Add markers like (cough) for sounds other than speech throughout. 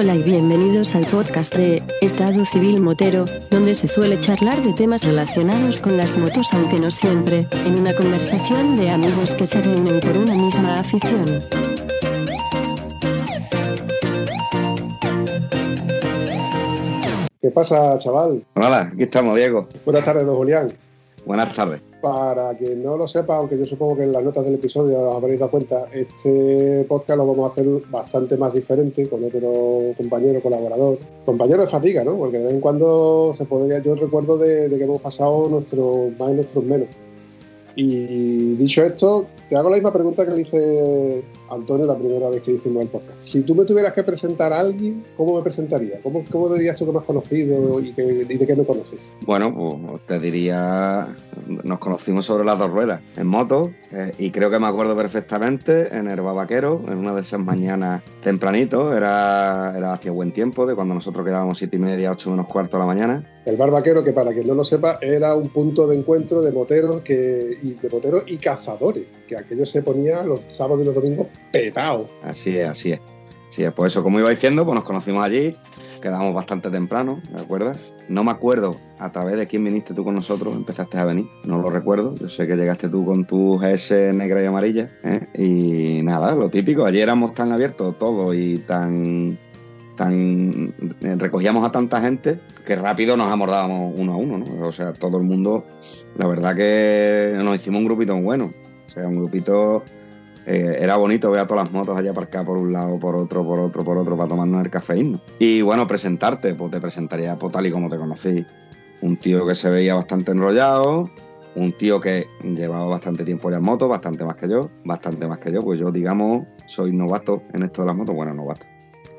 Hola y bienvenidos al podcast de Estado Civil Motero, donde se suele charlar de temas relacionados con las motos, aunque no siempre, en una conversación de amigos que se reúnen por una misma afición. ¿Qué pasa, chaval? Hola, aquí estamos, Diego. Buenas tardes, don Julián. Buenas tardes. Para quien no lo sepa, aunque yo supongo que en las notas del episodio os habréis dado cuenta, este podcast lo vamos a hacer bastante más diferente con otro compañero, colaborador. Compañero de fatiga, ¿no? Porque de vez en cuando se podría, yo recuerdo de, de que hemos pasado nuestros más y nuestros menos. Y dicho esto, te hago la misma pregunta que le hice Antonio la primera vez que hicimos el podcast. Si tú me tuvieras que presentar a alguien, ¿cómo me presentaría? ¿Cómo, cómo dirías tú que me has conocido y, que, y de qué me conoces? Bueno, pues te diría, nos conocimos sobre las dos ruedas, en moto, eh, y creo que me acuerdo perfectamente en el Vaquero, en una de esas mañanas tempranito, era, era hacia buen tiempo, de cuando nosotros quedábamos siete y media, ocho menos cuarto de la mañana. El Barbaquero, que para quien no lo sepa, era un punto de encuentro de moteros que, y de moteros y cazadores, que aquello se ponía los sábados y los domingos petado. Así es, así es. Sí, pues eso, como iba diciendo, pues nos conocimos allí, quedamos bastante temprano, ¿de acuerdas? No me acuerdo a través de quién viniste tú con nosotros, empezaste a venir, no lo recuerdo. Yo sé que llegaste tú con tu GS negra y amarilla, ¿eh? y nada, lo típico, allí éramos tan abiertos todos y tan tan recogíamos a tanta gente que rápido nos amordábamos uno a uno, ¿no? O sea, todo el mundo, la verdad que nos hicimos un grupito bueno. O sea, un grupito eh, era bonito ver a todas las motos allá aparcadas por un lado, por otro, por otro, por otro, para tomarnos el cafeíno. Y bueno, presentarte, pues te presentaría pues, tal y como te conocí. Un tío que se veía bastante enrollado, un tío que llevaba bastante tiempo ya en moto, bastante más que yo, bastante más que yo, pues yo digamos soy novato en esto de las motos, bueno, novato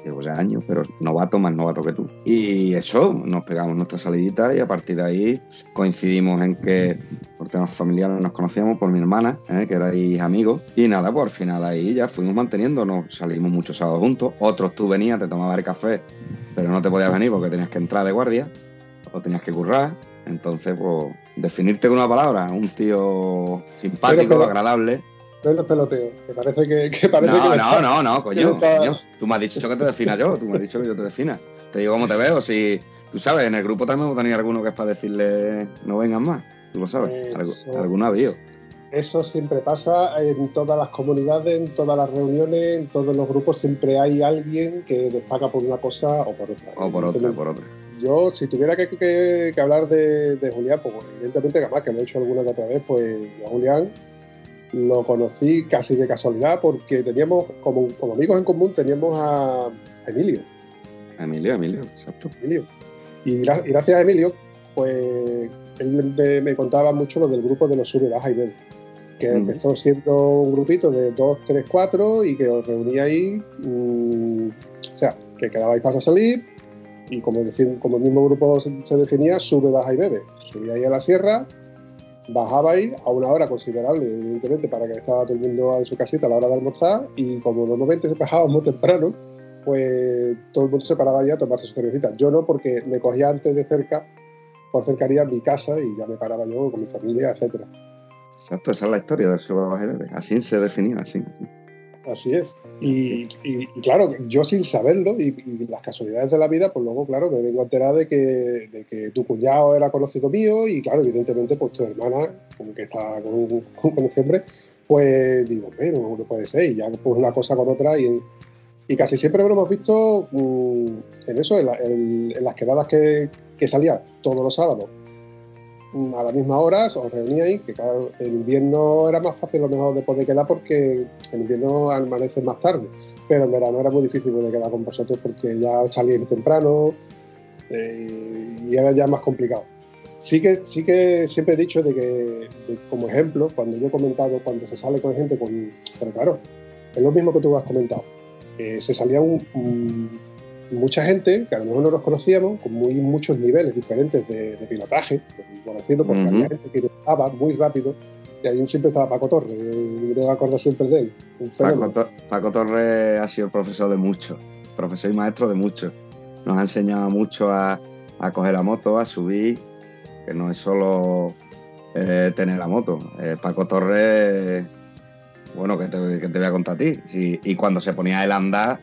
llevo ya años, pero novato más novato que tú. Y eso, nos pegamos nuestra salidita y a partir de ahí coincidimos en que por temas familiares nos conocíamos por mi hermana, ¿eh? que erais amigos. Y nada, pues al final ahí ya fuimos manteniendo, nos salimos muchos sábados juntos. Otros tú venías, te tomabas el café, pero no te podías venir porque tenías que entrar de guardia o tenías que currar. Entonces, pues, definirte con una palabra, un tío simpático, pero, agradable. No es peloteo, que parece que, que parece no, que no, está- no, no, coño, está- coño. Tú me has dicho que te defina yo, tú me has dicho que yo te defina. Te digo cómo te veo, si tú sabes, en el grupo también hemos tenido alguno que es para decirle no vengan más, tú lo sabes, Eso. alguno ha habido. Eso siempre pasa en todas las comunidades, en todas las reuniones, en todos los grupos, siempre hay alguien que destaca por una cosa o por otra. O por otra, por otra. Yo, si tuviera que, que- que hablar de, de Julián, pues evidentemente, además que lo he hecho alguna que otra vez, pues Julián lo conocí casi de casualidad porque teníamos, como, como amigos en común, teníamos a, a Emilio. Emilio, Emilio, exacto. Emilio. Y, gra- y gracias a Emilio, pues él me, me contaba mucho lo del grupo de los sube, baja y bebe. Que Mm. empezó siendo un grupito de 2, 3, 4 y que os reuníais, mm, o sea, que quedabais para salir y como, decir, como el mismo grupo se, se definía, sube, baja y bebe. Subíais a la sierra, bajabais a una hora considerable, evidentemente, para que estaba todo el mundo en su casita a la hora de almorzar y como normalmente bajábamos muy temprano, pues todo el mundo se paraba ya a tomarse su cervecita. Yo no, porque me cogía antes de cerca, por cercanía, mi casa y ya me paraba yo con mi familia, etcétera. Exacto, esa es la historia del Bebe. Así se definía, así. Así es. Y, y- y claro, yo sin saberlo y, y las casualidades de la vida, pues luego, claro, me vengo a enterar de que, de que tu cuñado era conocido mío y, claro, evidentemente, pues tu hermana, como que está con, un- (laughs) con ese hombre, pues digo, pero no puede ser. Y ya pues una cosa con otra y, casi siempre lo hemos visto mm, en eso, en, la- en- en las quedadas que, que salía todos los sábados a las mismas horas, os reuníais, que claro, en invierno era más fácil lo mejor de poder quedar porque en invierno amanece más tarde, pero en verano era muy difícil poder quedar con vosotros porque ya salíais temprano eh, y era ya más complicado. Sí que, sí que siempre he dicho de que, de- como ejemplo, cuando yo he comentado cuando se sale con gente con... Pero claro, es lo mismo que tú has comentado. Eh, se salía un- un- mucha gente que a lo mejor no nos conocíamos, con muy, muchos niveles diferentes de, de pilotaje, por decirlo, porque había gente que pilotaba muy rápido y ahí siempre estaba Paco Torres, eh, me acordar siempre de él. Un Paco. To- Paco Torres ha sido el profesor de muchos, profesor y maestro de muchos. Nos ha enseñado mucho a, a coger la moto, a subir, que no es solo eh, tener la moto. Eh, Paco Torres, bueno, que te, que te voy a contar a ti. Y, y cuando se ponía el andar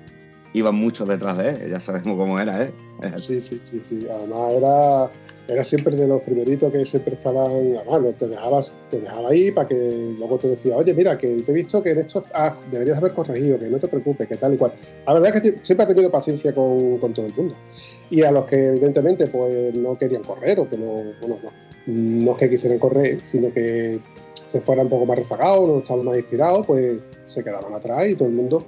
iban muchos detrás de él, ya sabemos cómo era, ¿eh? Sí, sí, sí, sí. Además era, era siempre de los primeritos que siempre estaban, además te dejabas, te dejaba ahí para que luego te decía, oye, mira, que te he visto que en esto ah, deberías haber corregido, que no te preocupes, que tal y cual. La verdad es que siempre ha tenido paciencia con, con todo el mundo. Y a los que evidentemente pues no querían correr o que no, bueno, no, no es que quisieran correr, sino que se fueran un poco más rezagados, no estaban más inspirados, pues se quedaban atrás y todo el mundo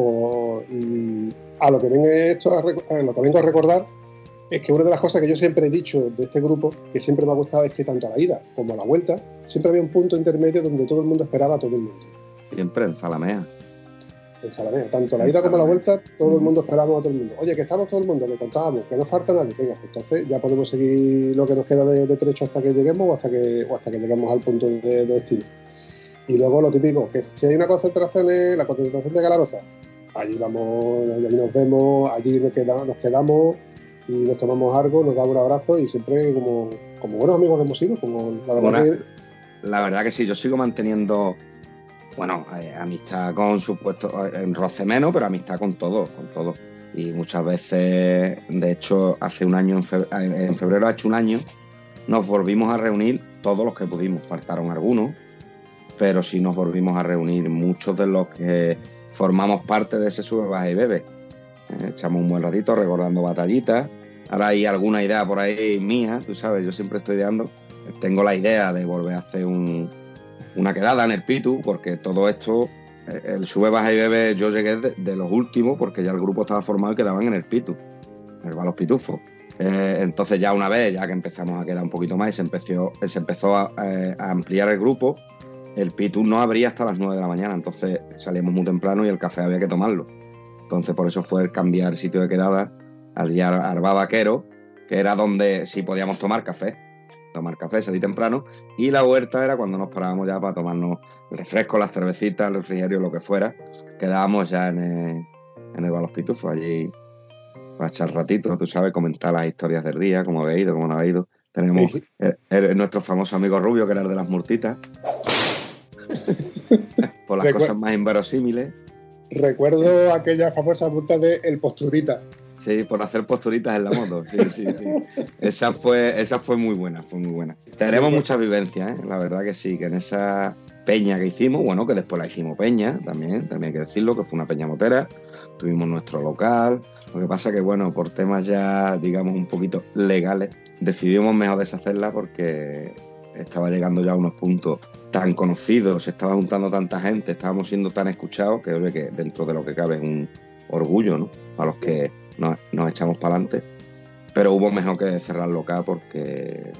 pues, a lo que vengo esto a, lo que vengo a recordar es que una de las cosas que yo siempre he dicho de este grupo, que siempre me ha gustado, es que tanto a la ida como a la vuelta, siempre había un punto intermedio donde todo el mundo esperaba a todo el mundo. Siempre en Zalamea. En Zalamea, tanto a la ida como a la vuelta, todo el mundo esperaba a todo el mundo. Oye, que estamos todo el mundo, que contábamos, que no falta nadie. Venga, pues entonces ya podemos seguir lo que nos queda de, trecho hasta que lleguemos o hasta que, hasta que lleguemos al punto de, destino. Y luego lo típico, que si hay una concentración, la concentración de Galaroza, allí vamos, allí nos vemos, allí nos quedamos, nos quedamos y nos tomamos algo, nos damos un abrazo y siempre como, como buenos amigos que hemos sido, como la verdad, que... la verdad que sí, yo sigo manteniendo bueno, eh, amistad con supuesto, eh, en roce menos, pero amistad con todos, con todos. Y muchas veces, de hecho, hace un año, en febrero, en febrero ha hecho un año, nos volvimos a reunir todos los que pudimos, faltaron algunos, pero sí nos volvimos a reunir muchos de los que formamos parte de ese sube, baja y bebe. Eh, echamos un buen ratito recordando batallitas. Ahora hay alguna idea por ahí mía, tú sabes, yo siempre estoy ideando. Tengo la idea de volver a hacer una quedada en el Pitu, porque todo esto, eh, el sube, baja y bebe, yo llegué de, los últimos, porque ya el grupo estaba formado y quedaban en el Pitu, en el Balos Pitufos. Eh, entonces ya una vez, ya que empezamos a quedar un poquito más y se empezó, se empezó a, a ampliar el grupo, el Pitu no abría hasta las 9 de la mañana, entonces salíamos muy temprano y el café había que tomarlo. Entonces por eso fue el cambiar sitio de quedada al Arba Vaquero, que era donde sí podíamos tomar café. Tomar café, salir temprano. Y la huerta era cuando nos parábamos ya para tomarnos el refresco, las cervecitas, el refrigerio, lo que fuera. Quedábamos ya en el, en el Balos Pitufos, allí para echar ratito, tú sabes, comentar las historias del día, cómo había ido, cómo no ha ido. Tenemos nuestro famoso amigo Rubio, que era el de las murtitas. (laughs) Por las cosas más inverosímiles. Recuerdo aquella famosa multa de el posturita. Sí, por hacer posturitas en la moto. Sí, sí, sí. (laughs) esa fue, esa fue muy buena, fue muy buena. Tenemos muchas vivencias, ¿eh? la verdad que sí, que en esa peña que hicimos, bueno, que después la hicimos peña también, también hay que decirlo, que fue una peña motera. Tuvimos nuestro local. Lo que pasa que, bueno, por temas ya, digamos, un poquito legales, decidimos mejor deshacerla porque estaba llegando ya a unos puntos tan conocidos, se estaba juntando tanta gente, estábamos siendo tan escuchados que, que dentro de lo que cabe es un orgullo, ¿no? A los que nos, echamos para adelante. Pero hubo mejor que cerrar local porque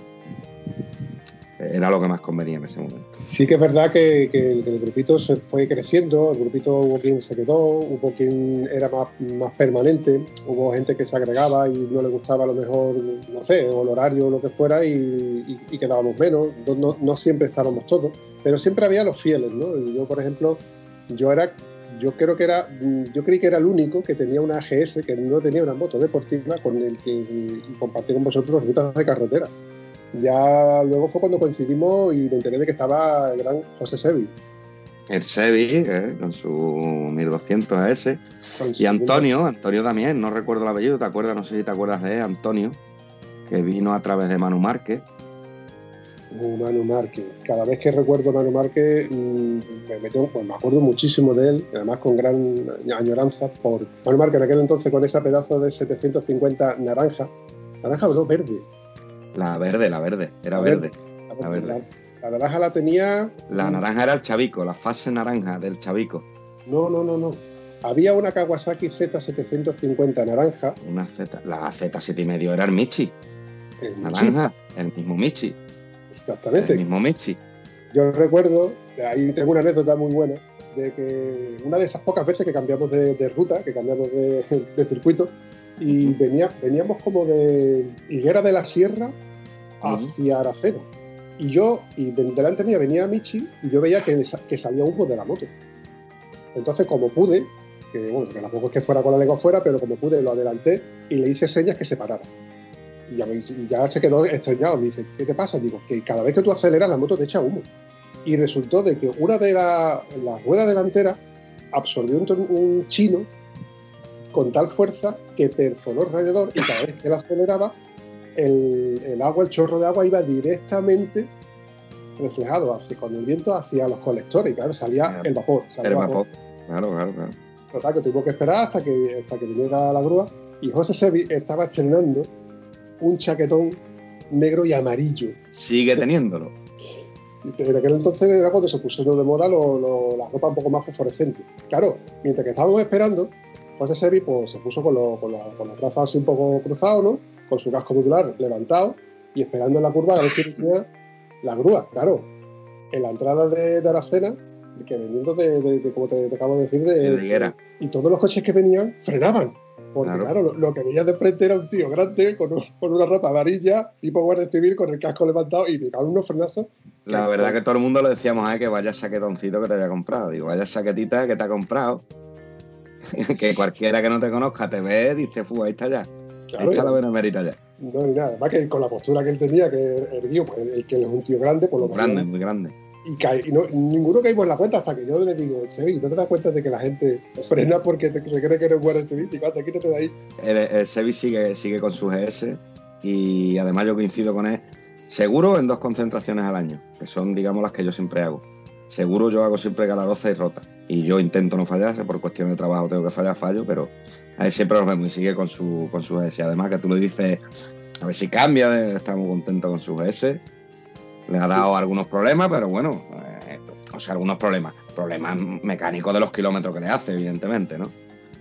era lo que más convenía en ese momento. Sí que es verdad que, el, grupito se fue creciendo, el grupito hubo quien se quedó, hubo quien era más, permanente, hubo gente que se agregaba y no le gustaba a lo mejor, no sé, o el horario o lo que fuera y, quedábamos menos, no, siempre estábamos todos, pero siempre había los fieles, ¿no? Yo, por ejemplo, yo era yo creo que era, yo creí que era el único que tenía una AGS, que no tenía una moto deportiva con el que compartí con vosotros rutas de carretera. Ya luego fue cuando coincidimos y me enteré de que estaba el gran José Sevi. El Sevi, eh, con su 1200 AS. y Antonio, Antonio también, no recuerdo el apellido, ¿te acuerdas? No sé si te acuerdas de Antonio, que vino a través de Manu Márquez. Uh, Manu Márquez. Cada vez que recuerdo a Manu Márquez, mm, me, pues me acuerdo muchísimo de él, además con gran añoranza por Manu Márquez en aquel entonces con ese pedazo de 750 naranja. Naranja o no, verde la verde, la verde, era verde. La, verde. La, naranja la tenía. La naranja era el chavico, la fase naranja del chavico. No, no, no, no. Había una Kawasaki Z750 naranja. Una Z, la Z7 y medio era el Michi. El naranja, el mismo Michi. Exactamente. El mismo Michi. Yo recuerdo, ahí tengo una anécdota muy buena, de que una de esas pocas veces que cambiamos de, ruta, que cambiamos de, (laughs) de circuito, y venía, veníamos como de Higuera de la Sierra hacia Aracena. Y yo, y delante mía venía Michi y yo veía que, que salía humo de la moto. Entonces, como pude, que bueno, que tampoco es que fuera con la lengua fuera, pero como pude, lo adelanté y le hice señas que se parara. Y ya, se quedó extrañado. Me dice, ¿qué te pasa? Digo, que cada vez que tú aceleras, la moto te echa humo. Y resultó de que una de las ruedas delanteras absorbió un, un chino con tal fuerza que perforó el radiador y cada vez que la aceleraba, el, el agua, el chorro de agua iba directamente reflejado hacia, con el viento hacia los colectores y claro, salía Claro. el vapor. salía El vapor. Claro, claro, claro. Total, que tuvimos que esperar hasta que, hasta que viniera la grúa y José Sevi estaba estrenando un chaquetón negro y amarillo. Sigue teniéndolo. En aquel entonces era cuando se pusieron de moda lo- lo- la ropa un poco más fosforescente. Claro, mientras que estábamos esperando, José Sevi pues, se puso con, lo- con la- con los brazos así un poco cruzados, ¿no? Con su casco modular levantado y esperando en la curva a ver si la grúa. Claro, en la entrada de, de Aracena, que veniendo de, de- de, como te, te acabo de decir, de, y todos los coches que venían frenaban. Porque Claro. claro, lo, lo que veías de frente era un tío grande con, un- con una ropa amarilla, tipo guardia civil, con el casco levantado y en unos frenazos. La verdad que todo el mundo le decíamos a que vaya chaquetoncito que te había comprado. Digo, vaya chaquetita que te ha comprado. (laughs) que cualquiera que no te conozca te ve y dice, fu, ahí está ya. Ahí Claro, está la benemérita ya. no, ni nada. Además que con la postura que él tenía, que erguió, pues el que es un tío grande, por lo Muy menos. grande, muy grande. Y, cae- y no, ninguno caímos en la cuenta hasta que yo le digo, Sevi, ¿no te das cuenta de que la gente frena porque te- se cree que eres guardia civil? Y cuando quítate de ahí. El, el Sevi sigue, sigue con su GS y además yo coincido con él. Seguro en dos concentraciones al año, que son, digamos, las que yo siempre hago. Seguro yo hago siempre galaroza y rota. Y yo intento no fallar, por cuestión de trabajo tengo que fallar, fallo, pero ahí siempre nos vemos y sigue con su, con su GS. Además que tú le dices, a ver si cambia, de- está muy contento con su GS. Le ha dado algunos problemas, pero bueno, eh, o sea, algunos problemas. Problemas mecánicos de los kilómetros que le hace, evidentemente, ¿no?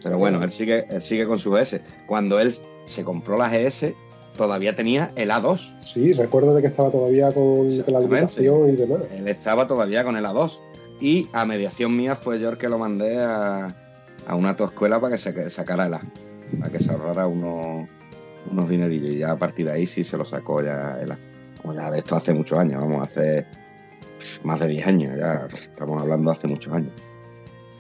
Pero bueno, él sigue, él sigue con su GS. Cuando él se compró la GS, todavía tenía el A2. Sí, recuerdo de que estaba todavía con la limitación y demás. Él estaba todavía con el A2. Y a mediación mía fue yo el que lo mandé a, a una autoescuela para que se sacara el A. Para que se ahorrara unos, unos dinerillos. Y ya a partir de ahí sí se lo sacó ya el A. Como ya de esto hace muchos años, vamos, hace más de 10 años. Ya estamos hablando hace muchos años.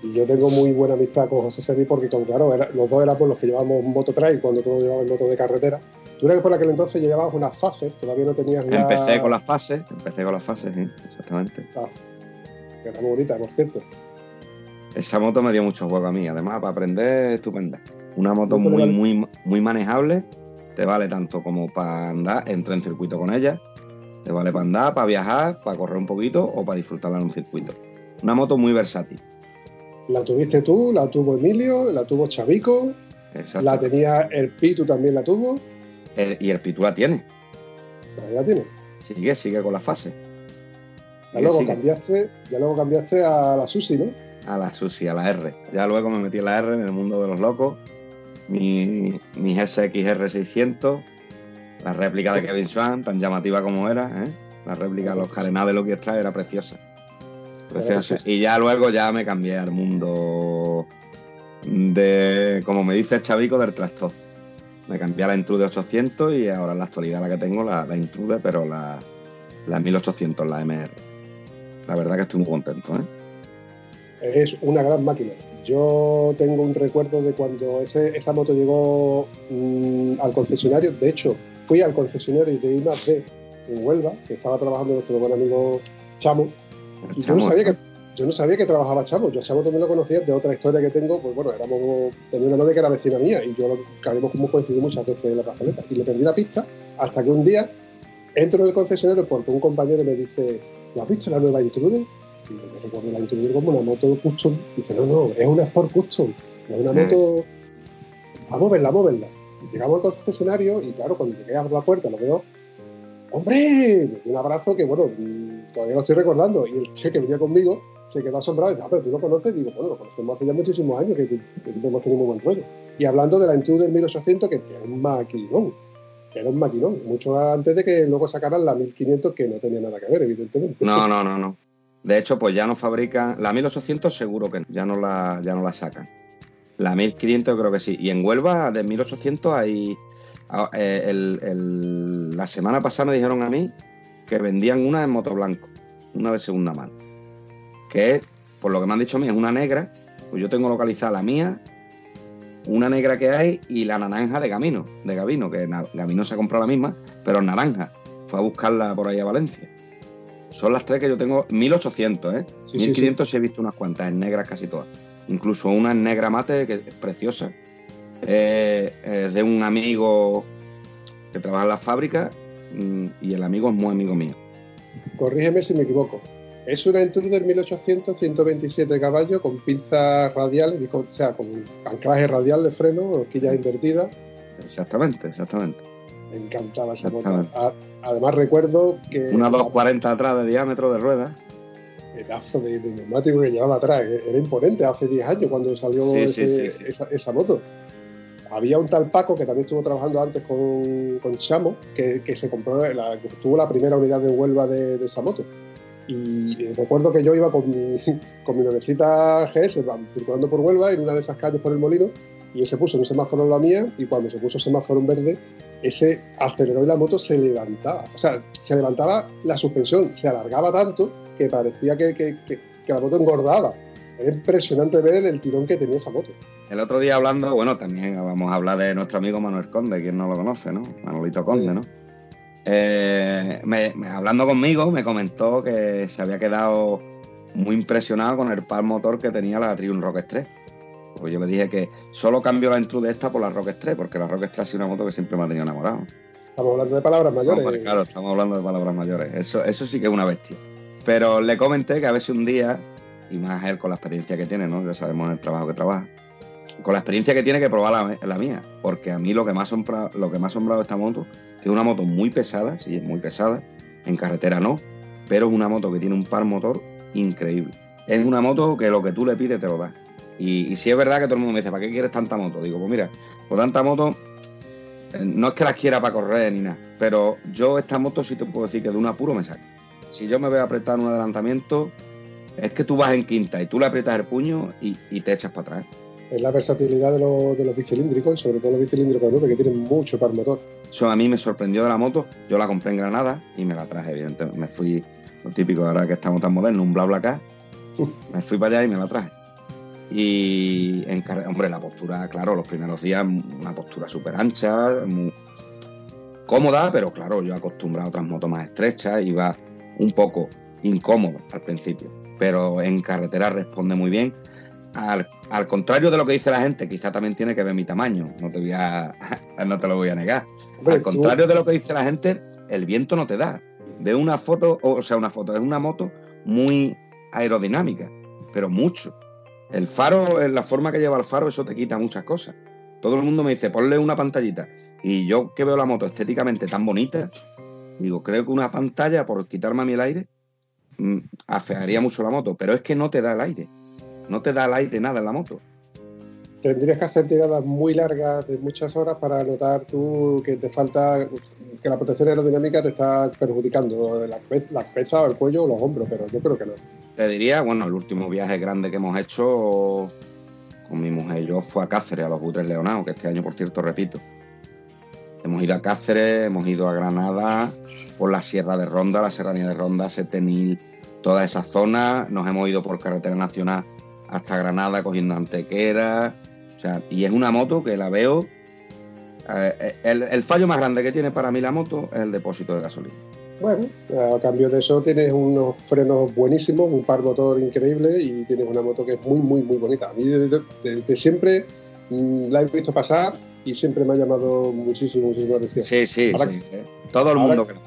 Y yo tengo muy buena amistad con José Servi porque, como, claro, era- los dos éramos los que llevábamos moto trail cuando todos llevaban moto de carretera. Tú eras que por aquel entonces llevabas unas fases, todavía no tenías. Empecé con las fases, empecé con las fases, sí, exactamente. Que era muy bonita, por cierto. Esa moto me dio mucho juego a mí, además para aprender estupenda. Una moto ¿Cómo te muy, muy, muy manejable, te vale tanto como para andar, entré en circuito con ella, te vale para andar, para viajar, para correr un poquito o para disfrutarla en un circuito. Una moto muy versátil. La tuviste tú, la tuvo Emilio, la tuvo Chavico, Exacto. la tenía el Pitu también la tuvo, El- y el Pitu la tiene, todavía la tiene. sigue, sigue con la fase. Ya luego cambiaste, ya luego cambiaste a la Susi, ¿no? A la Susi, a la R. Ya luego me metí en la R en el mundo de los locos. Mi, mi SXR 600, la réplica de Kevin Swan, tan llamativa como era, ¿eh? La réplica de los carenados de Lucky Strike era preciosa. Preciosa. Y ya luego ya me cambié al mundo de, como me dice el chavico, del tractor. Me cambié a la Intrude 800 y ahora en la actualidad la que tengo, la, la Intrude, pero la, la 1800, la MR. La verdad que estoy muy contento, ¿eh? Es una gran máquina. Yo tengo un recuerdo de cuando ese- esa moto llegó mm, al concesionario. De hecho, fui al concesionario de I+D en Huelva, que estaba trabajando nuestro buen amigo Chamo. Y yo no, sabía que, yo no sabía que trabajaba Chamo. Yo a Chamo también lo conocía de otra historia que tengo. Pues bueno, éramos, tenía una novia que era vecina mía y yo lo, que habíamos como coincidido muchas veces en la plazoleta. Y le perdí la pista hasta que un día entro en el concesionario porque un compañero me dice, ¿lo has visto la nueva Intruder? Y yo recuerdo la Intruder como una moto custom. Dice, no, no, es una Sport Custom. Es una Mm. moto... Vamos a verla, vamos a verla. Y llegamos al concesionario y claro, cuando llegué a la puerta lo veo ¡Hombre! Me dio un abrazo que, bueno, mm, todavía lo estoy recordando. Y el che que venía conmigo se quedó asombrado y dice, ah, pero tú lo conoces. Y digo, bueno, lo conocemos hace ya muchísimos años, que, que, que hemos tenido muy buen rollo. Y hablando de la Intruder del 1800, que, era un maquinón. Que era un maquinón. Mucho antes de que luego sacaran la 1500, que no tenía nada que ver, evidentemente. No, no, no, no. De hecho, pues ya no fabrican. La 1800 seguro que ya no la, ya no la sacan. La 1500 creo que sí. Y en Huelva, de 1800, hay. eh, el- la semana pasada me dijeron a mí que vendían una en moto blanco, una de segunda mano. Que por lo que me han dicho a mí, es una negra. Pues yo tengo localizada la mía, una negra que hay y la naranja de Gamino, de Gavino, que Gavino se ha comprado la misma, pero naranja. Fue a buscarla por ahí a Valencia. Son las tres que yo tengo, 1800, ¿eh? Sí, sí, 1500 sí he visto unas cuantas, en negras casi todas. Incluso una en negra mate que es preciosa. eh, es de un amigo que trabaja en la fábrica mm, y el amigo es muy amigo mío. Corrígeme si me equivoco. Es una Intruder 1800, 127 caballos con pinzas radiales, o sea, con anclaje radial de freno, horquillas invertidas. Exactamente, exactamente. Me encantaba esa moto. Además recuerdo que... Una 240 atrás de diámetro de ruedas. Pedazo de, de, neumático que llevaba atrás. Era imponente hace 10 años cuando salió esa, moto. Había un tal Paco que también estuvo trabajando antes con, con Chamo, que, se compró, la, que tuvo la primera unidad de Huelva de, esa moto. Y recuerdo que yo iba con mi, (laughs) con mi novecita GS circulando por Huelva en una de esas calles por el molino y se puso un semáforo en la mía y cuando se puso el semáforo en verde, ese aceleró y la moto se levantaba. O sea, se levantaba la suspensión, se alargaba tanto que parecía que, que, que, la moto engordaba. Era impresionante ver el tirón que tenía esa moto. El otro día hablando, bueno, también vamos a hablar de nuestro amigo Manuel Conde, quien no lo conoce, ¿no? Manolito Conde, ¿no? Eh, hablando conmigo, me comentó que se había quedado muy impresionado con el par motor que tenía la Triumph Rocket 3 pues yo le dije que solo cambió la Intrude esta por la Rock 3, porque la Rock 3 ha sido una moto que siempre me ha tenido enamorado. Estamos hablando de palabras mayores. Pues claro, estamos hablando de palabras mayores. Eso, eso sí que es una bestia. Pero le comenté que a veces un día, y más él con la experiencia que tiene, ¿no? Ya sabemos el trabajo que trabaja, con la experiencia que tiene que probar la, mía. Porque a mí lo que, me ha asombrado, lo que me ha asombrado esta moto, que es una moto muy pesada, sí, es muy pesada, en carretera no, pero es una moto que tiene un par motor increíble. Es una moto que lo que tú le pides te lo da. Y, si es verdad que todo el mundo me dice, ¿para qué quieres tanta moto? Digo, pues mira, pues tanta moto, eh, no es que las quiera para correr ni nada, pero yo esta moto sí te puedo decir que de un apuro me saca. Si yo me voy a apretar un adelantamiento, es que tú vas en quinta y tú le aprietas el puño y, te echas para atrás. Es la versatilidad de, los bicilíndricos, sobre todo los bicilíndricos que tienen mucho par motor. Eso a mí me sorprendió de la moto. Yo la compré en Granada y me la traje, evidentemente. Me fui, lo típico ahora que estamos tan modernos, un bla bla acá. (laughs) me fui para allá y me la traje. Y, en, hombre, la postura, claro, los primeros días, una postura súper ancha, muy cómoda, pero claro, yo acostumbrado a otras motos más estrechas, iba un poco incómodo al principio, pero en carretera responde muy bien. Al, contrario de lo que dice la gente, quizá también tiene que ver mi tamaño, no te, voy a, (laughs) no te lo voy a negar. al contrario de lo que dice la gente, el viento no te da. Ve una foto, o sea, una foto, es una moto muy aerodinámica, pero mucho. El faro, la forma que lleva el faro, eso te quita muchas cosas. Todo el mundo me dice, ponle una pantallita. Y yo que veo la moto estéticamente tan bonita, digo, creo que una pantalla, por quitarme a mí el aire, mm, afearía mucho la moto. Pero es que no te da el aire. No te da el aire nada en la moto. Tendrías que hacer tiradas muy largas de muchas horas para notar tú que te falta, que la protección aerodinámica te está perjudicando la la cabeza o el cuello o los hombros, pero yo creo que no te diría, bueno, el último viaje grande que hemos hecho con mi mujer y yo fue a Cáceres, a los Butres Leonados, que este año, por cierto, repito. Hemos ido a Cáceres, hemos ido a Granada, por la Sierra de Ronda, la Serranía de Ronda, Setenil, toda esa zona. Nos hemos ido por carretera nacional hasta Granada cogiendo Antequera. O sea, y es una moto que la veo. Eh, el, el fallo más grande que tiene para mí la moto es el depósito de gasolina. Bueno, a cambio de eso tienes unos frenos buenísimos, un par motor increíble y tienes una moto que es muy, muy, muy bonita. A mí desde, siempre mm, la he visto pasar y siempre me ha llamado muchísimo, muchísimo la atención. Sí, sí, todo el mundo. Ahora,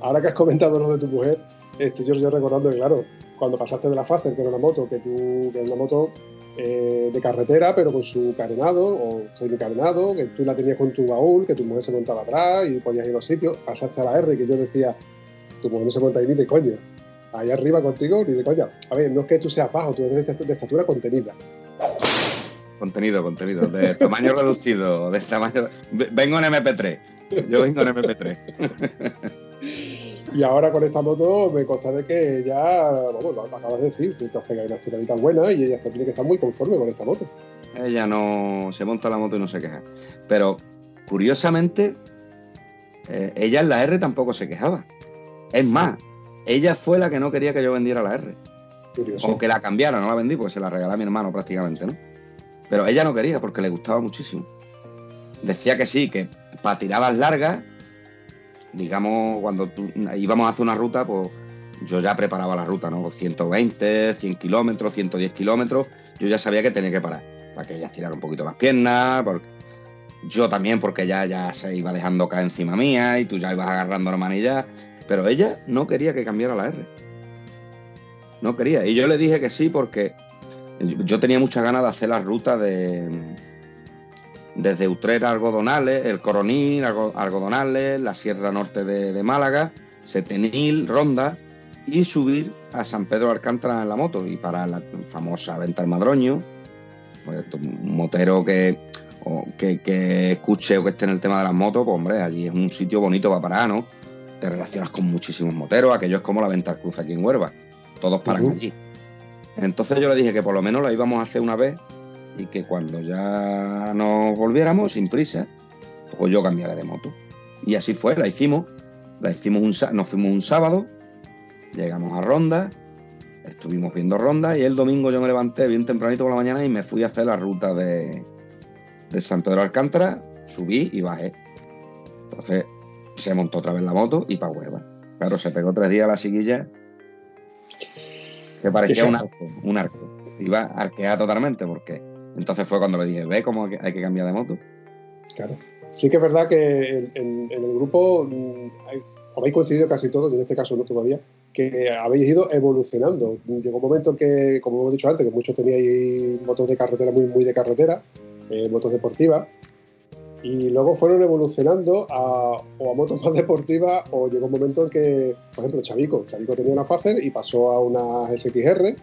ahora, que has comentado lo de tu mujer, estoy yo, yo recordando que, claro, cuando pasaste de la Faster, que era una moto, que tú, que era una moto eh, de carretera, pero con su carenado o semi-carenado, que tú la tenías con tu baúl, que tu mujer se montaba atrás y podías ir a los sitios. Pasaste a la R, que yo decía, tu mujer no se monta ahí ni de coño. Ahí arriba contigo, ni de coña. A ver, no es que tú seas bajo, tú eres de estatura contenida. Contenido, contenido, de tamaño (laughs) reducido, de tamaño. Vengo en MP3. Yo vengo en MP3. (laughs) Y ahora con esta moto me consta de que ya, vamos, lo acabas de decir, te has pegado unas tiraditas buenas y ella tiene que estar muy conforme con esta moto. Ella no se monta la moto y no se queja. Pero curiosamente, eh, ella en la R tampoco se quejaba. Es más, ella fue la que no quería que yo vendiera la R. Curioso. O que la cambiara, no la vendí porque se la regalé a mi hermano prácticamente, ¿no? Pero ella no quería porque le gustaba muchísimo. Decía que sí, que para tiradas largas digamos, cuando íbamos a hacer una ruta, pues yo ya preparaba la ruta, ¿no? 120, 100 kilómetros, 110 kilómetros, yo ya sabía que tenía que parar. para que ella estirara un poquito las piernas, porque yo también, porque ya, ya se iba dejando caer encima mía y tú ya ibas agarrando la manilla. Pero ella no quería que cambiara la R. No quería. Y yo le dije que sí porque yo tenía muchas ganas de hacer la ruta de desde Utrera Algodonales, el Coronil, Algodonales, la Sierra Norte de, Málaga, Setenil, Ronda y subir a San Pedro Alcántara en la moto y para la famosa Venta al Madroño, pues, un motero que, que, escuche o que esté en el tema de las motos, pues hombre, allí es un sitio bonito para parar, ¿no? Te relacionas con muchísimos moteros, aquello es como la Venta Cruz aquí en Huerva, todos paran allí. Entonces yo le dije que por lo menos la íbamos a hacer una vez y que cuando ya nos volviéramos sin prisa, pues yo cambiaré de moto. Y así fue, la hicimos. La hicimos un, nos fuimos un sábado, llegamos a Ronda, estuvimos viendo Ronda y el domingo yo me levanté bien tempranito por la mañana y me fui a hacer la ruta de, de San Pedro Alcántara, subí y bajé. Entonces se montó otra vez la moto y para Huerva. Claro, se pegó tres días a la siguilla que parecía (laughs) un arco, un arco. Iba arqueada totalmente porque entonces fue cuando le dije, ve cómo hay que cambiar de moto. Claro. Sí que es verdad que en, el grupo mm, habéis coincidido casi todos, y en este caso no todavía, que habéis ido evolucionando. Llegó un momento que, como hemos dicho antes, que muchos teníais motos de carretera muy, muy de carretera, eh, motos deportivas, y luego fueron evolucionando a, o a motos (laughs) más deportivas o llegó un momento en que, por ejemplo, Chavico, Chavico tenía una Facer y pasó a una SXR.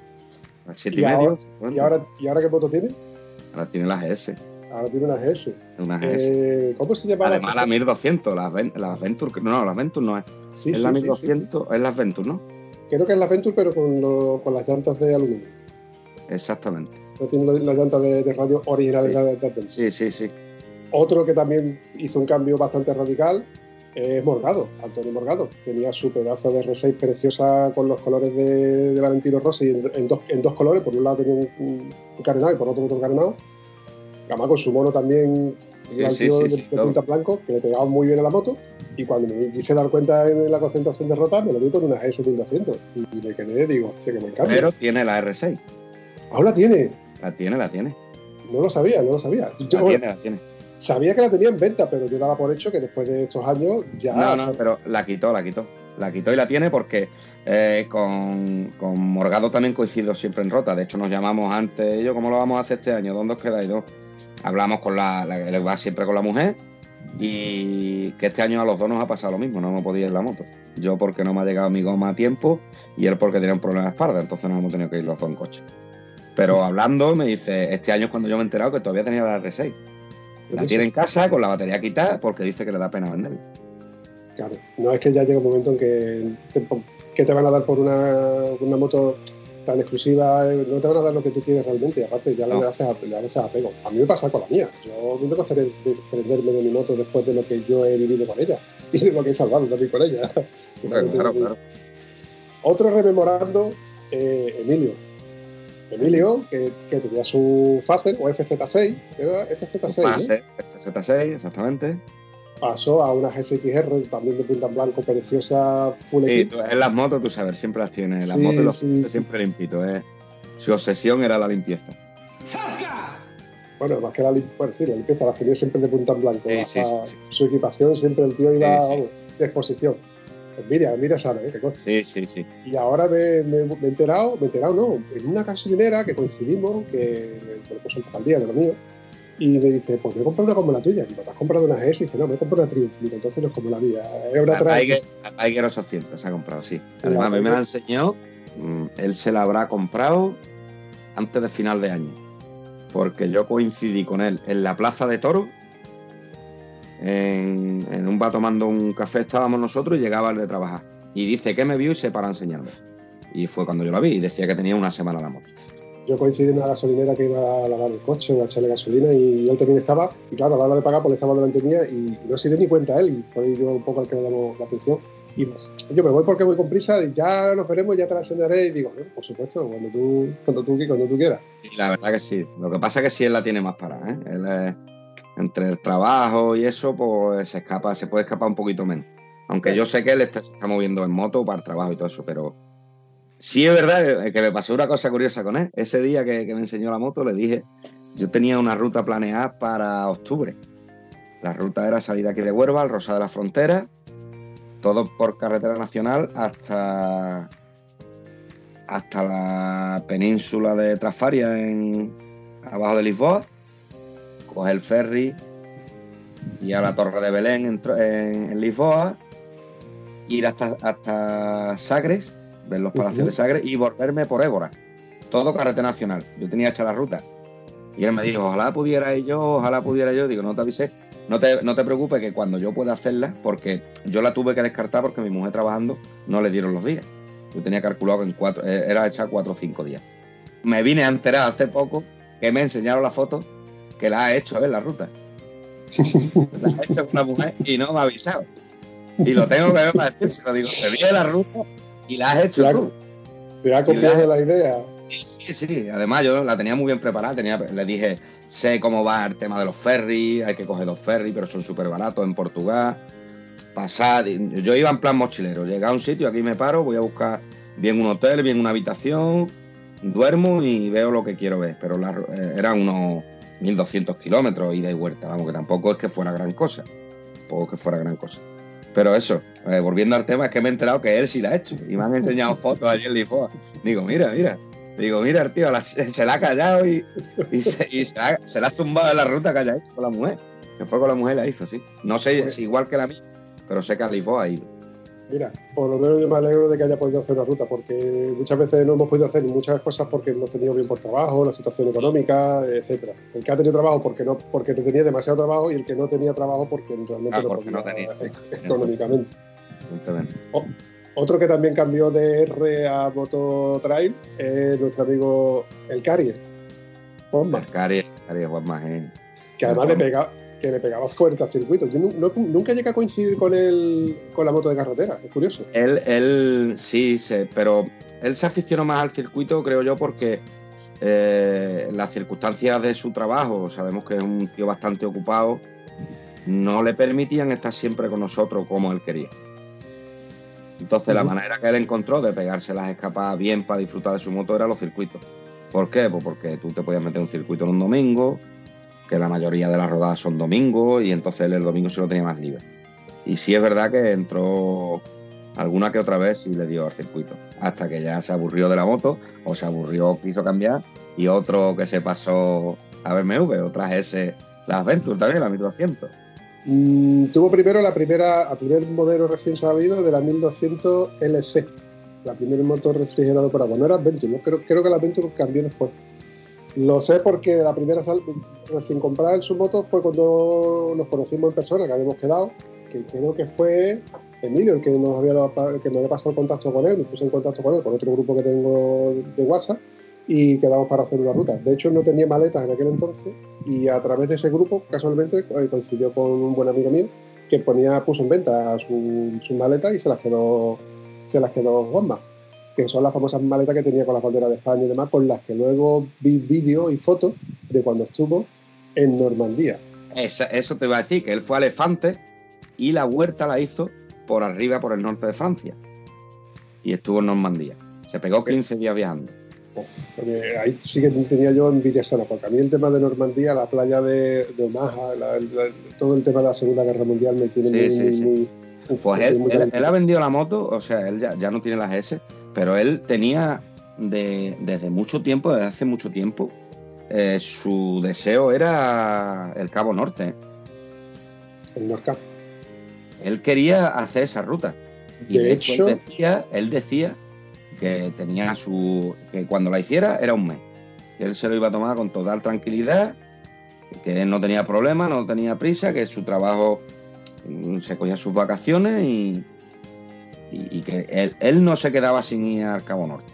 y, ahora, y, ahora, ¿Y ahora qué moto tiene? Ahora tiene la GS. Ahora tiene una GS. Una GS. Eh, ¿Cómo se llama? Además, la, 1200, la, la Adventure. No, la Adventure no es. Sí, es la 1200, es la Adventure, ¿no? Creo que es la Adventure, pero con, con las llantas de aluminio. Exactamente. No tiene las llantas de, radio originales de Adventure. Sí, sí, sí. Otro que también hizo un cambio bastante radical es Morgado, Antonio Morgado. Tenía su pedazo de R6 preciosa con los colores de, Valentino Rossi en, dos, en, dos, colores. Por un lado tenía un, un carenado y por otro otro carenado. Además con su mono también sí, de, punta blanco, que le pegaba muy bien a la moto. Y cuando me quise dar cuenta en la concentración de rota, me lo vi con una GS 1200. Y, me quedé, digo, hostia, que me encanta. Pero tiene la R6. ¿Aún la tiene? La tiene, la tiene. No lo sabía, no lo sabía. la tiene, la tiene sabía que la tenía en venta, pero yo daba por hecho que después de estos años ya. No, no, pero la quitó, la quitó. La quitó y la tiene porque eh, con, Morgado también coincido siempre en rota. De hecho, nos llamamos antes, yo, ¿cómo lo vamos a hacer este año? ¿Dónde os quedáis dos? Hablamos con la, la va siempre con la mujer y que este año a los dos nos ha pasado lo mismo, no hemos podido ir la moto. Yo porque no me ha llegado mi goma a tiempo y él porque tenía un problema de espalda, entonces nos hemos tenido que ir los dos en coche. Pero hablando, me dice, este año es cuando yo me he enterado que todavía tenía la R6. La tiene en casa con la batería quitada porque dice que le da pena venderla. Claro, no es que ya llega un momento en que te, que te van a dar por una, moto tan exclusiva, eh, no te van a dar lo que tú quieres realmente, y aparte ya le, haces, le haces apego. A mí me pasa con la mía, yo no me gustaría desprenderme de mi moto después de lo que yo he vivido con ella (laughs) y de lo que he salvado también con ella. Claro, claro, claro. Otro rememorando, eh, Emilio, Emilio, que, tenía su Facer o FZ6, FZ6. FZ6, exactamente. Pasó a una GSXR también de punta en blanco, preciosa, full sí, en las motos, tú sabes, siempre las tienes. Las motos siempre limpito. ¿eh? Su obsesión era la limpieza. Bueno, más que la, bueno, sí, la limpieza, las tenía siempre de punta en blanco. su equipación siempre el tío iba de exposición. Mira, mira, sabe, ¿eh? ¿Qué cosa? Sí, sí, sí. Y ahora me, he enterado, me he enterado, no, en una gasolinera que coincidimos, que, bueno, pues un día de lo mío, y me dice, pues me he comprado una como la tuya. Digo, ¿te has comprado una GS? Y dice, no, me he comprado una Triumph. Digo, entonces no es como la mía. Es una Tiger, Tiger 800 se ha comprado, sí. Además, a mí me la enseñó, mm, él se la habrá comprado antes de final de año. Porque yo coincidí con él en la Plaza de Toro en, un bar tomando un café estábamos nosotros y llegaba el de trabajar. Y dice que me vio y se para a enseñarme. Y fue cuando yo la vi y decía que tenía una semana la moto. Yo coincidí en una gasolinera que iba a lavar el coche o a echarle gasolina y él también estaba. Y claro, a la hora de pagar, pues estaba delante mía y no se dio ni cuenta él. Y fue yo un poco al que le damos la atención. Y yo me voy porque voy con prisa y ya nos veremos, ya te la enseñaré. Y digo, por supuesto, cuando tú, cuando tú, cuando tú quieras. Y la verdad que sí. Lo que pasa es que sí él la tiene más para. ¿eh? Él es entre el trabajo y eso, pues se escapa, se puede escapar un poquito menos. Aunque yo sé que él está, se está moviendo en moto para el trabajo y todo eso, pero sí es verdad que me pasó una cosa curiosa con él. Ese día que, me enseñó la moto, le dije yo tenía una ruta planeada para octubre. La ruta era salir aquí de Huerva, al Rosa de la Frontera, todo por carretera nacional hasta, hasta la península de Trasfaria, en, abajo de Lisboa, coger el ferry y a la Torre de Belén en, Lisboa, ir hasta, hasta Sagres, ver los palacios de Sagres y volverme por Évora. Todo carretera nacional. Yo tenía hecha la ruta. Y él me dijo, ojalá pudiera yo, ojalá pudiera yo. Digo, no te avisé, no te, no te preocupes que cuando yo pueda hacerla, porque yo la tuve que descartar porque mi mujer trabajando no le dieron los días. Yo tenía calculado que en cuatro, eh, era hecha cuatro o cinco días. Me vine a enterar hace poco que me enseñaron la foto que la ha hecho, a ver, la ruta. (laughs) la ha hecho una mujer y no me ha avisado. Y lo tengo que ver para decir, lo digo, te viene la ruta y la has hecho tú. Te ha copiado la idea. Sí, sí, además yo la tenía muy bien preparada, tenía, le dije, sé cómo va el tema de los ferries, hay que coger dos ferries, pero son súper baratos en Portugal. Pasar, yo iba en plan mochilero, llegué a un sitio, aquí me paro, voy a buscar bien un hotel, bien una habitación, duermo y veo lo que quiero ver, pero eh, eran unos 1200 kilómetros ida y vuelta, vamos, que tampoco es que fuera gran cosa, tampoco que fuera gran cosa. Pero eso, eh, volviendo al tema, es que me he enterado que él sí la ha hecho y me han enseñado (laughs) fotos allí en Lisboa. Digo, mira, mira, Digo, mira, el tío, se la ha callado y, se, la, ha zumbado en la ruta que haya hecho con la mujer. Que fue con la mujer la hizo, sí. No sé si es igual que la mía, pero sé que a Lisboa ha ido. Mira, por lo menos yo me alegro de que haya podido hacer una ruta, porque muchas veces no hemos podido hacer muchas cosas porque hemos tenido bien por trabajo, la situación económica, etcétera. El que ha tenido trabajo porque no porque tenía demasiado trabajo y el que no tenía trabajo porque realmente ah, no podía tenía. económicamente. Otro que también cambió de R a Moto Trail es nuestro amigo el Carrier, Juanma. El Carrier, Carrier Juanma, eh. Que además le pegaba, que le pegaba fuerte al circuito. Yo nunca llegué a coincidir con él con la moto de carretera, es curioso. Él, él sí, pero él se aficionó más al circuito, creo yo, porque eh, las circunstancias de su trabajo, sabemos que es un tío bastante ocupado, no le permitían estar siempre con nosotros como él quería. Entonces, la manera que él encontró de pegarse las escapadas bien para disfrutar de su moto era los circuitos. ¿Por qué? Pues porque tú te podías meter un circuito en un domingo, que la mayoría de las rodadas son domingos, y entonces el domingo se lo tenía más libre. Y sí es verdad que entró alguna que otra vez y le dio al circuito, hasta que ya se aburrió de la moto, o se aburrió, quiso cambiar, y otro que se pasó a BMW, otra ese, la Adventure también, la 1200 Mm, tuvo primero la primera, el primer modelo recién salido de la 1200 LC, la primer motor refrigerado por agua. No era Adventure, ¿no? creo, creo que la Adventure cambió después. Lo sé porque la primera sal, recién comprada en su moto fue cuando nos conocimos en persona, que habíamos quedado, que creo que fue Emilio el que nos había, que me había pasado el contacto con él, me puse en contacto con él, con otro grupo que tengo de WhatsApp, y quedamos para hacer una ruta. De hecho, no tenía maletas en aquel entonces y a través de ese grupo, casualmente, eh, coincidió con un buen amigo mío que ponía, puso en venta sus su maletas y se las quedó, se las quedó Juanma, que son las famosas maletas que tenía con la bandera de España y demás, con las que luego vi vídeos y fotos de cuando estuvo en Normandía. Eso, eso te iba a decir, que él fue a Elefante y la huerta la hizo por arriba, por el norte de Francia. Y estuvo en Normandía. Se pegó 15 días viajando ahí sí que tenía yo envidia sana, porque a mí el tema de Normandía, la playa de, Omaha, todo el tema de la Segunda Guerra Mundial me tiene muy, Pues él, ha vendido la moto, o sea, él ya, no tiene las S, pero él tenía desde mucho tiempo, desde hace mucho tiempo, eh, su deseo era el Cabo Norte. El Norca. Él quería hacer esa ruta. Y de, hecho, decía, él decía que tenía su. que cuando la hiciera era un mes. Que él se lo iba a tomar con total tranquilidad, que él no tenía problema, no tenía prisa, que su trabajo mm, se cogía sus vacaciones y, y, que él, no se quedaba sin ir al Cabo Norte.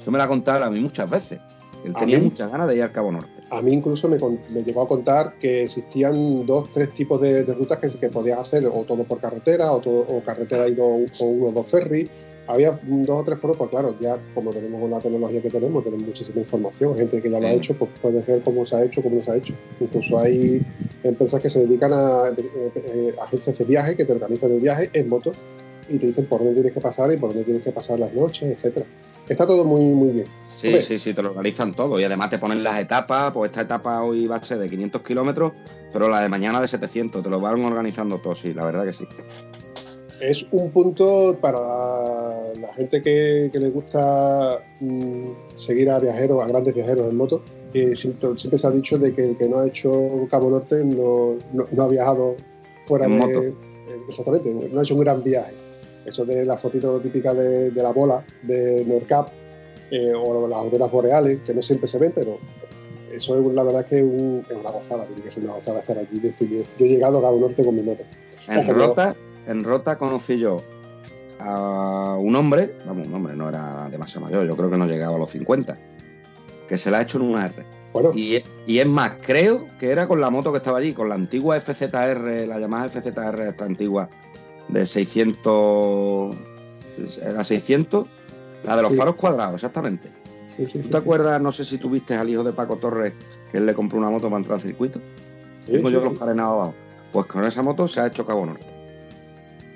Eso me lo ha contado a mí muchas veces. Él tenía muchas ganas de ir al Cabo Norte. A mí incluso me, me llegó a contar que existían dos, tres tipos de, rutas que, que podías hacer, o todo por carretera, o, todo, o carretera y dos, o uno o dos ferries, había dos o tres foros, pues claro, ya como tenemos la tecnología que tenemos, tenemos muchísima información, gente que ya lo ha hecho, pues puedes ver cómo se ha hecho, cómo no se ha hecho. Incluso hay empresas que se dedican a eh, eh, agencias de viaje que te organizan el viaje en moto y te dicen por dónde tienes que pasar y por dónde tienes que pasar las noches, etcétera. está todo muy, muy bien. Sí, sí, sí, te lo organizan todo. Y además te ponen las etapas, pues esta etapa hoy va a ser de 500 kilómetros, pero la de mañana de 700. Te lo van organizando todo, sí, la verdad que sí. Es un punto para la gente que, que le gusta mm, seguir a viajeros, a grandes viajeros en moto. siempre, siempre se ha dicho de que el que no ha hecho Cabo Norte no, no- no ha viajado fuera En de. moto. eh, Exactamente, no ha hecho un gran viaje. Eso de la fotito típica de, de la bola de Nordcap eh, o las auroras boreales, que no siempre se ven, pero eso es, la verdad es que es, un- es una gozada, tiene que ser una gozada estar allí. Yo he llegado a Cabo Norte con mi moto. En Rota, en Rota conocí yo a un hombre, vamos, un hombre, no era demasiado mayor, yo creo que no llegaba a los 50, que se la ha hecho en una R. Bueno, Y, y es más, creo que era con la moto que estaba allí, con la antigua FZR, la llamada FZR esta antigua, de 600, era 600, la de los Sí. faros cuadrados, exactamente. sí, sí, ¿Tú te acuerdas, no sé si tuviste al hijo de Paco Torres, que él le compró una moto para entrar al circuito? Tengo yo los carenados abajo. Pues con esa moto se ha hecho Cabo Norte.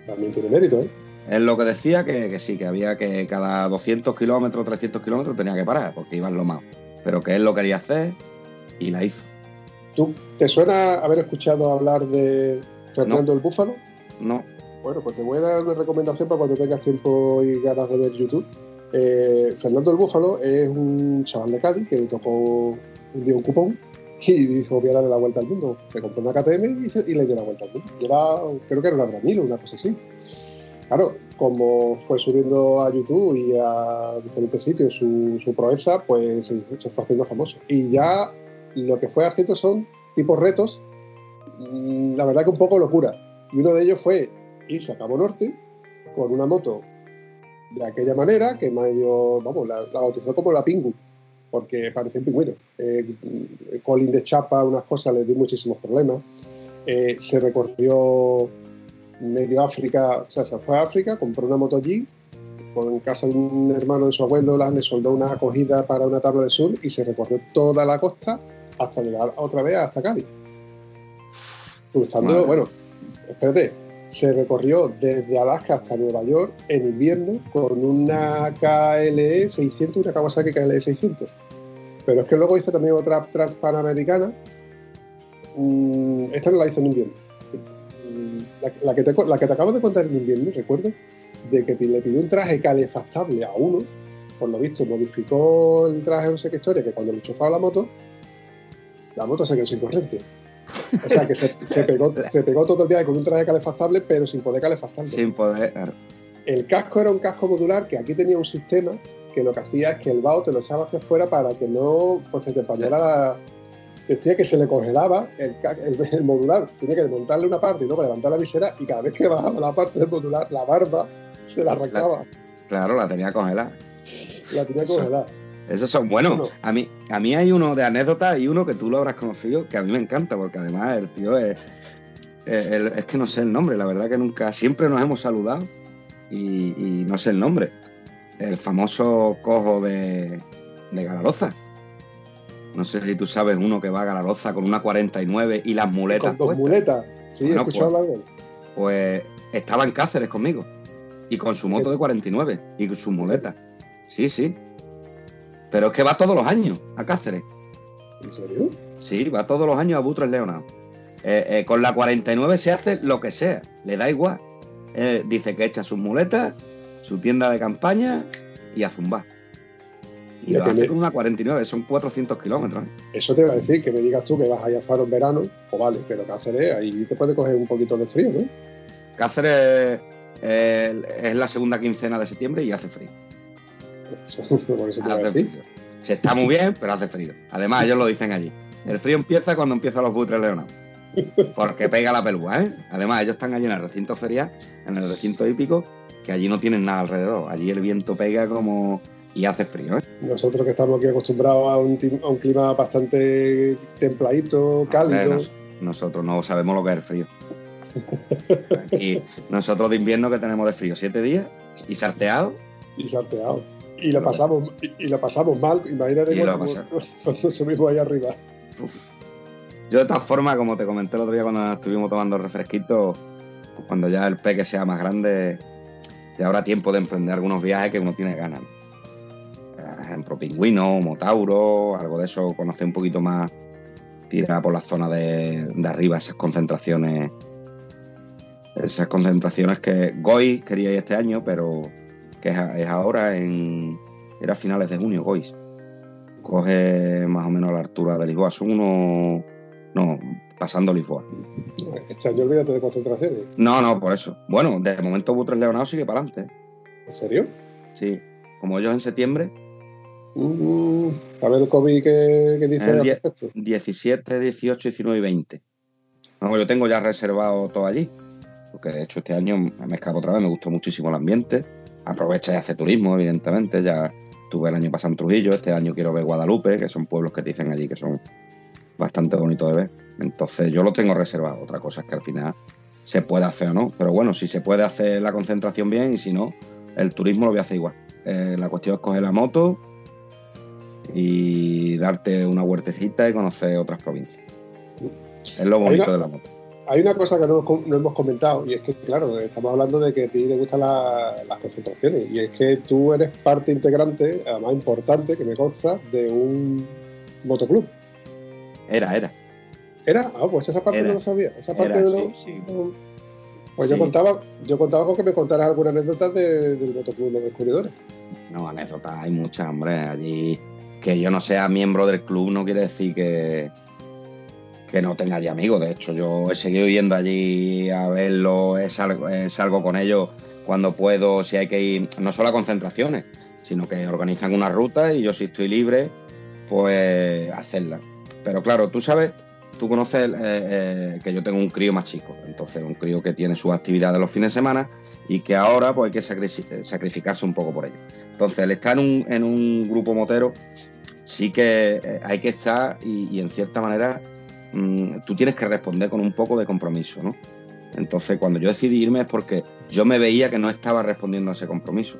También tiene mérito, ¿eh? Él lo que decía que, que sí, que había que cada 200 kilómetros, 300 kilómetros tenía que parar, porque iba en lo más. Pero que él lo quería hacer y la hizo. ¿Tú te suena haber escuchado hablar de Fernando el Búfalo? No, Bueno, pues te voy a dar una recomendación para cuando tengas tiempo y ganas de ver YouTube. Eh, Fernando el Búfalo es un chaval de Cádiz que tocó un un cupón y dijo voy a darle la vuelta al mundo. Se compró una KTM y, y le dio la vuelta al mundo. Y era, creo que era una granil o una cosa así. Claro, como fue subiendo a YouTube y a diferentes sitios su, su proeza, pues se fue haciendo famoso. Y ya lo que fue haciendo son tipos retos, mm, la verdad que un poco locura. Y uno de ellos fue irse a Cabo Norte con una moto de aquella manera, que medio, vamos, la, la bautizó como la Pingu, porque parecía un pingüino. Eh, Colin de chapa, unas cosas, le dio muchísimos problemas. Eh, se recorrió medio África, o sea, se fue a África, compró una moto allí, con en casa de un hermano de su abuelo, le soldó una acogida para una tabla de sur y se recorrió toda la costa hasta llegar otra vez hasta Cádiz. Cruzando, Madre. bueno, espérate, se recorrió desde Alaska hasta Nueva York en invierno con una KLE 600, una Kawasaki KLE 600. Pero es que luego hizo también otra transpanamericana. Mm, esta no la hizo en invierno. Mm, La, que te, la que te acabo de contar en invierno, recuerdo, de que le pidió un traje calefactable a uno, por lo visto modificó el traje, no sé qué historia, que cuando le chocaba la moto, la moto se quedó sin corriente. (laughs) O sea que se, se pegó, se pegó todo el día con un traje calefactable, pero sin poder calefactarlo. sin poder. El casco era un casco modular que aquí tenía un sistema que lo que hacía es que el vaho te lo echaba hacia afuera para que no pues, se te empañara la. Decía que se le congelaba el, ca- el- el modular. Tenía que desmontarle una parte y luego levantar la visera y cada vez que bajaba la parte del modular, la barba se la arrancaba. Claro, la tenía congelada. La tenía congelada. Esos son buenos. Bueno. A mí, a mí hay uno de anécdotas y uno que tú lo habrás conocido que a mí me encanta porque además el tío es. es que no sé el nombre, la verdad que nunca. Siempre nos hemos saludado y, y no sé el nombre. El famoso cojo de, de Galaroza. No sé si tú sabes uno que va a Galaroza con una 49 y las muletas. Con dos puestas. muletas. Sí, he Bueno, escuchado pues- hablar de él. Pues estaba en Cáceres conmigo. Y con su moto de 49 y con sus muletas. Sí, sí. Pero es que va todos los años a Cáceres. ¿En serio? Sí, va todos los años a Butres Leonado. Eh, eh, con la 49 se hace lo que sea, le da igual. Eh, dice que echa sus muletas, su tienda de campaña y a zumbar. Y lo hace con una 49, son 400 kilómetros. Eso te iba a decir, que me digas tú que vas allá a Faro en verano, o vale, pero Cáceres, ahí te puede coger un poquito de frío, ¿no? Cáceres eh, es la segunda quincena de septiembre y hace frío. Eso, por eso te iba a Hace decir. frío. Se está muy bien, pero hace frío. Además, ellos lo dicen allí. El frío empieza cuando empiezan los buitres leonados. Porque pega la pelúa, ¿eh? Además, ellos están allí en el recinto ferial, en el recinto hípico, que allí no tienen nada alrededor. Allí el viento pega como... y hace frío, ¿eh? Nosotros que estamos aquí acostumbrados a un, a un clima bastante templadito, cálido. Nos- nosotros no sabemos lo que es el frío. Aquí, nosotros de invierno que tenemos de frío, siete días y sarteado, y salteado. Y lo pasamos, y, y lo pasamos mal, imagínate cuando, cuando subimos ahí arriba. Uf. Yo de todas formas, como te comenté el otro día cuando estuvimos tomando refresquitos, cuando ya el peque sea más grande, ya habrá tiempo de emprender algunos viajes que uno tiene ganas. ejemplo, pingüino, motauro, algo de eso, conocer un poquito más, tirar por la zona de, de arriba esas concentraciones. Esas concentraciones que Goy quería ir este año, pero que es, ahora en. Era finales de junio, Goy. Coge más o menos la altura de Lisboa. Son unos. No, pasando Lisboa. Este año olvídate de concentraciones. No, no, por eso. Bueno, de momento Butres Leonado sigue para adelante. ¿En serio? Sí. Como ellos en septiembre. Mm, a ver el COVID que, dice al respecto. 17, 18, 19 y 20. Vamos, yo tengo ya reservado todo allí. Porque de hecho este año me escapo otra vez, me gustó muchísimo el ambiente. Aprovecha y hace turismo, evidentemente. Ya estuve el año pasado en Trujillo, este año quiero ver Guadalupe, que son pueblos que te dicen allí que son bastante bonitos de ver. Entonces yo lo tengo reservado. Otra cosa es que al final se puede hacer o no. Pero bueno, si se puede hacer la concentración bien y si no, el turismo lo voy a hacer igual. Eh, la cuestión es coger la moto y darte una huertecita y conocer otras provincias. Es lo bonito de la moto. Hay una cosa que no, hemos comentado y es que, claro, estamos hablando de que a ti te gustan las concentraciones y es que tú eres parte integrante, además importante, que me consta, de un motoclub. Era, era. ¿Era? Ah, pues esa parte no lo sabía. Esa parte de Pues yo contaba, yo contaba con que me contaras alguna anécdota del motoclub Los Descubridores. No, anécdotas hay muchas, hombre. Allí que yo no sea miembro del club no quiere decir que, que no tenga allí amigos. De hecho, yo he seguido yendo allí a verlo, salgo con ellos cuando puedo, si hay que ir, no solo a concentraciones, sino que organizan una ruta y yo si estoy libre, pues hacerla. Pero claro, tú sabes, tú conoces eh, eh, que yo tengo un crío más chico, entonces un crío que tiene sus actividades los fines de semana y que ahora pues hay que sacrificarse un poco por ello. Entonces, el estar en un, grupo motero sí que eh, hay que estar y, en cierta manera mm, tú tienes que responder con un poco de compromiso, ¿no? Entonces, cuando yo decidí irme es porque yo me veía que no estaba respondiendo a ese compromiso.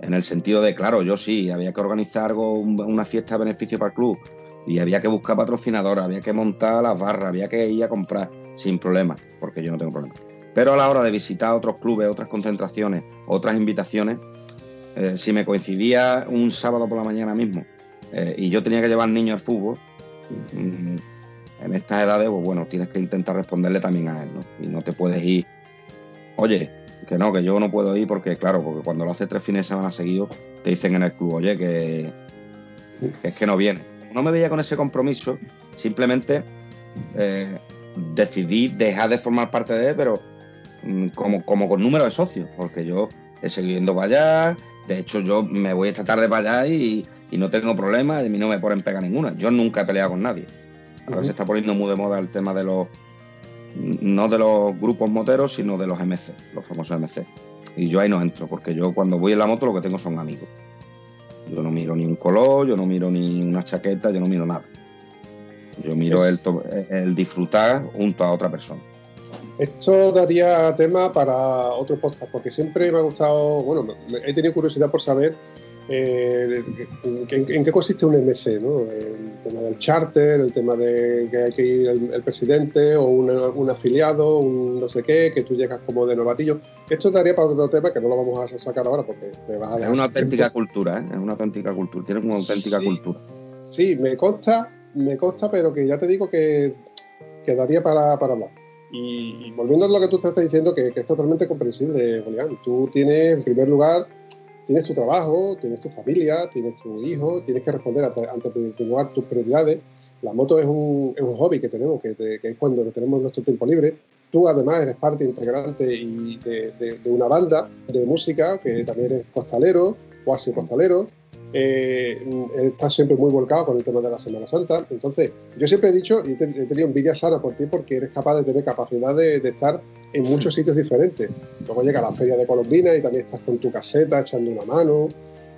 En el sentido de, claro, yo sí, había que organizar algo, una fiesta de beneficio para el club, y había que buscar patrocinadores, había que montar las barras, había que ir a comprar sin problema, porque yo no tengo problema. Pero a la hora de visitar otros clubes, otras concentraciones, otras invitaciones, eh, si me coincidía un sábado por la mañana mismo eh, y yo tenía que llevar niños al fútbol, mm, en estas edades, pues bueno, tienes que intentar responderle también a él, ¿no? Y no te puedes ir, oye, que no, que yo no puedo ir porque, claro, porque cuando lo haces tres fines de semana seguidos, te dicen en el club, oye, que, es que no viene no me veía con ese compromiso, simplemente eh, decidí dejar de formar parte de él, pero mm, como, como con número de socios, porque yo he seguido yendo para allá, de hecho yo me voy esta tarde para allá y, no tengo problemas, y a mí no me ponen pega ninguna, yo nunca he peleado con nadie. Ahora se está poniendo muy de moda el tema de los, no de los grupos moteros, sino de los MC, los famosos MC. Y yo ahí no entro, porque yo cuando voy en la moto lo que tengo son amigos. Yo no miro ni un color, yo no miro ni una chaqueta, yo no miro nada. Yo miro el, el disfrutar junto a otra persona. Esto daría tema para otro podcast, porque siempre me ha gustado, bueno, he tenido curiosidad por saber eh, ¿en, qué consiste un MC? ¿no? El tema del charter, el tema de que hay que ir el, presidente o un afiliado, un no sé qué, que tú llegas como de novatillo. Esto daría para otro tema que no lo vamos a sacar ahora porque me vas a dejar. Es una auténtica cultura, ¿eh? es una auténtica cultura, tiene una auténtica cultura. Sí, me consta, me consta, pero que ya te digo que, daría para, hablar. Y, volviendo a lo que tú estás diciendo, que, que es totalmente comprensible, Julián. Tú tienes, en primer lugar, tienes tu trabajo, tienes tu familia, tienes tu hijo, tienes que responder ante, ante lugar tus prioridades. La moto es un, es un hobby que tenemos, que, es cuando tenemos nuestro tiempo libre. Tú además eres parte integrante y de, de, una banda de música que también eres costalero, o así costalero. Eh, estás siempre muy volcado con el tema de la Semana Santa. Entonces, yo siempre he dicho, y he tenido envidia, Sara, por ti, porque eres capaz de tener capacidad de, de estar en muchos sitios diferentes. Luego llega la feria de Colombina y también estás con tu caseta echando una mano.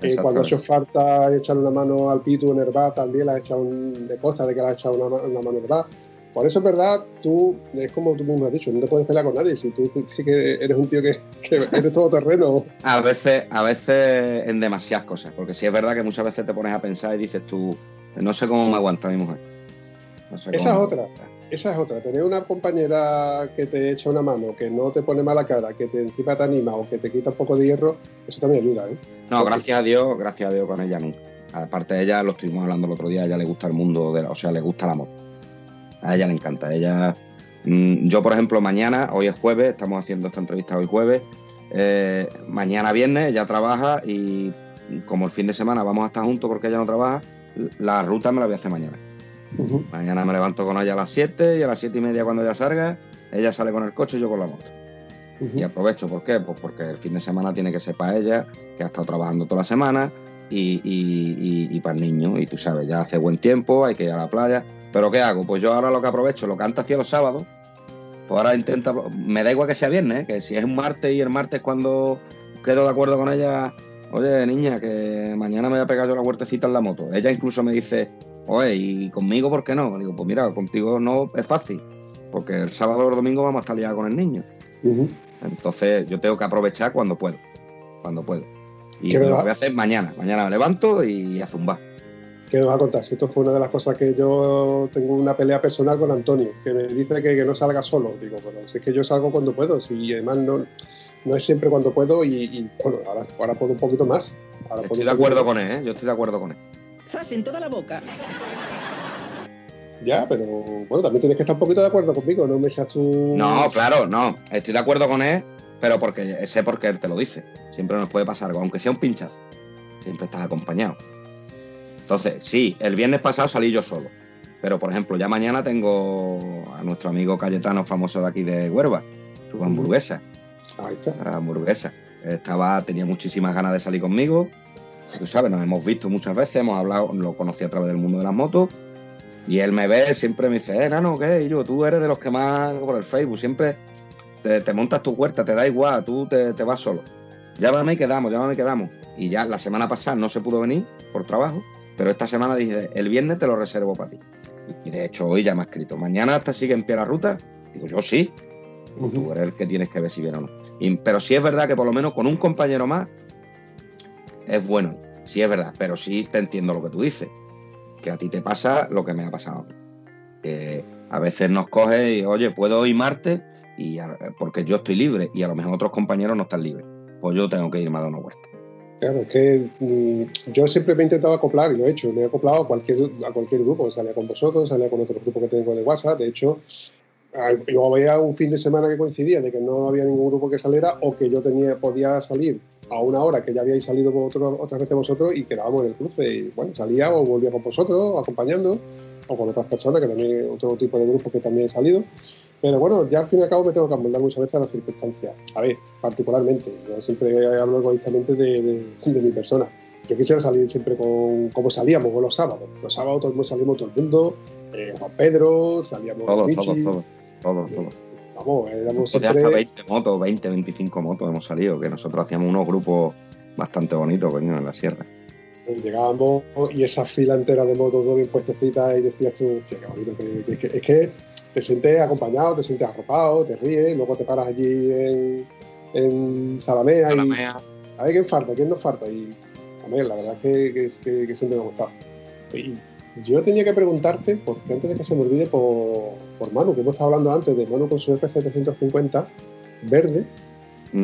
Eh, cuando ha hecho falta echarle una mano al Pitu en Herbat, también la has echado de costa de que la has echado una, una mano en Herbat. Por eso es verdad, tú, es como tú mismo has dicho, no te puedes pelear con nadie. Si tú sí que eres un tío que, que eres todo terreno. A veces, a veces en demasiadas cosas, porque sí es verdad que muchas veces te pones a pensar y dices tú, no sé cómo me aguanta mi mujer. Esa es otra. Esa es otra, tener una compañera que te echa una mano, que no te pone mala cara, que te encima te anima o que te quita un poco de hierro, eso también ayuda, ¿eh? No, gracias a Dios, gracias a Dios con ella nunca. Aparte de ella, lo estuvimos hablando el otro día, a ella le gusta el mundo, de la, o sea, le gusta la moto. A ella le encanta. Ella, mm, yo, por ejemplo, mañana, hoy es jueves, estamos haciendo esta entrevista hoy jueves. eh, mañana viernes ella trabaja y como el fin de semana vamos a estar juntos porque ella no trabaja, la ruta me la voy a hacer mañana. Mañana me levanto con ella a las 7 y a las 7 y media cuando ella salga, ella sale con el coche y yo con la moto. Y aprovecho, ¿por qué? Pues porque el fin de semana tiene que ser para ella, que ha estado trabajando toda la semana, y, y- y- y para el niño. Y tú sabes, ya hace buen tiempo, hay que ir a la playa. Pero ¿qué hago? Pues yo ahora lo que aprovecho, lo que antes hacía los sábados, pues ahora intento, me da igual que sea viernes, ¿eh? que si es un martes y el martes cuando quedo de acuerdo con ella, oye niña, que mañana me voy a pegar yo la huertecita en la moto. Ella incluso me dice, oye, ¿y conmigo por qué no? Digo, pues mira, contigo no es fácil, porque el sábado o el domingo vamos a estar liados con el niño. Entonces yo tengo que aprovechar cuando puedo. Cuando puedo. Y ¿Qué me lo voy a hacer mañana. Mañana me levanto y a zumbar. ¿Qué me vas a contar? Si esto fue una de las cosas que yo tengo una pelea personal con Antonio, que me dice que, que no salga solo. Digo, bueno, si es que yo salgo cuando puedo, si además no, no es siempre cuando puedo y, y, bueno, ahora, ahora puedo un poquito más. Ahora Estoy de acuerdo con él, ¿eh? Yo estoy de acuerdo con él. ¡Zas en toda la boca! Ya, pero bueno, también tienes que estar un poquito de acuerdo conmigo, no me seas tú... No, claro, no. Estoy de acuerdo con él, pero porque sé por qué él te lo dice. Siempre nos puede pasar algo, aunque sea un pinchazo. Siempre estás acompañado. Entonces, sí, el viernes pasado salí yo solo. Pero, por ejemplo, ya mañana tengo a nuestro amigo Cayetano, famoso de aquí de Huerva, su hamburguesa. Ahí está. la hamburguesa. Estaba, tenía muchísimas ganas de salir conmigo. Tú sabes, nos hemos visto muchas veces, hemos hablado, lo conocí a través del mundo de las motos. Y él me ve, siempre me dice, eh, nano, ¿qué? Y yo, tú eres de los que más por el Facebook, siempre te, te montas tu huerta, te da igual, tú te, te vas solo. Llámame y quedamos, llámame y quedamos. Y ya la semana pasada no se pudo venir por trabajo, pero esta semana dije, el viernes te lo reservo para ti. Y de hecho hoy ya me ha escrito, mañana hasta sigue en pie la ruta. Digo, yo sí, tú eres el que tienes que ver si viene o no. Y- pero sí es verdad que por lo menos con un compañero más es bueno. Sí es verdad, pero sí te entiendo lo que tú dices. Que a ti te pasa lo que me ha pasado. Que a veces nos coge y, oye, puedo ir martes y a- porque yo estoy libre y a lo mejor otros compañeros no están libres. Pues yo tengo que irme a dar una vuelta. Claro, es que mm, yo siempre me he intentado acoplar y lo he hecho. Me he acoplado a cualquier, a cualquier grupo. Salía con vosotros, salía con otro grupo que tengo de WhatsApp. De hecho, yo había un fin de semana que coincidía de que no había ningún grupo que saliera o que yo tenía, podía salir a una hora que ya habíais salido vosotros, otras veces vosotros y quedábamos en el cruce. Y bueno, salía o volvía con vosotros, acompañando, o con otras personas, que también otro tipo de grupos que también he salido. Pero bueno, ya al fin y al cabo me tengo que amoldar muchas veces a las circunstancias. A ver, particularmente, yo siempre hablo egoístamente de, de- de mi persona. Yo quisiera salir siempre con como salíamos con los sábados. Los sábados todos salimos todo el mundo, eh, Juan Pedro, salíamos Todos, Michi, todos, todos. Todos, todos. Vamos, éramos Pues ya hasta siempre... 20 motos, 20, 25 motos hemos salido, que nosotros hacíamos unos grupos bastante bonitos, coño, en la sierra. Llegábamos y esa fila entera de motos todo bien puestecitas y decías tú, hostia, qué bonito. que- que- que- es que te sientes acompañado, te sientes arropado, te ríes, luego te paras allí en, en Zalamea y a ver quién falta, quién nos falta. Y a la verdad es que, que, es- que- que siempre me ha gustado. Y yo tenía que preguntarte, porque antes de que se me olvide, por, por Manu, que hemos estado hablando antes de Manu con su FZ750 verde,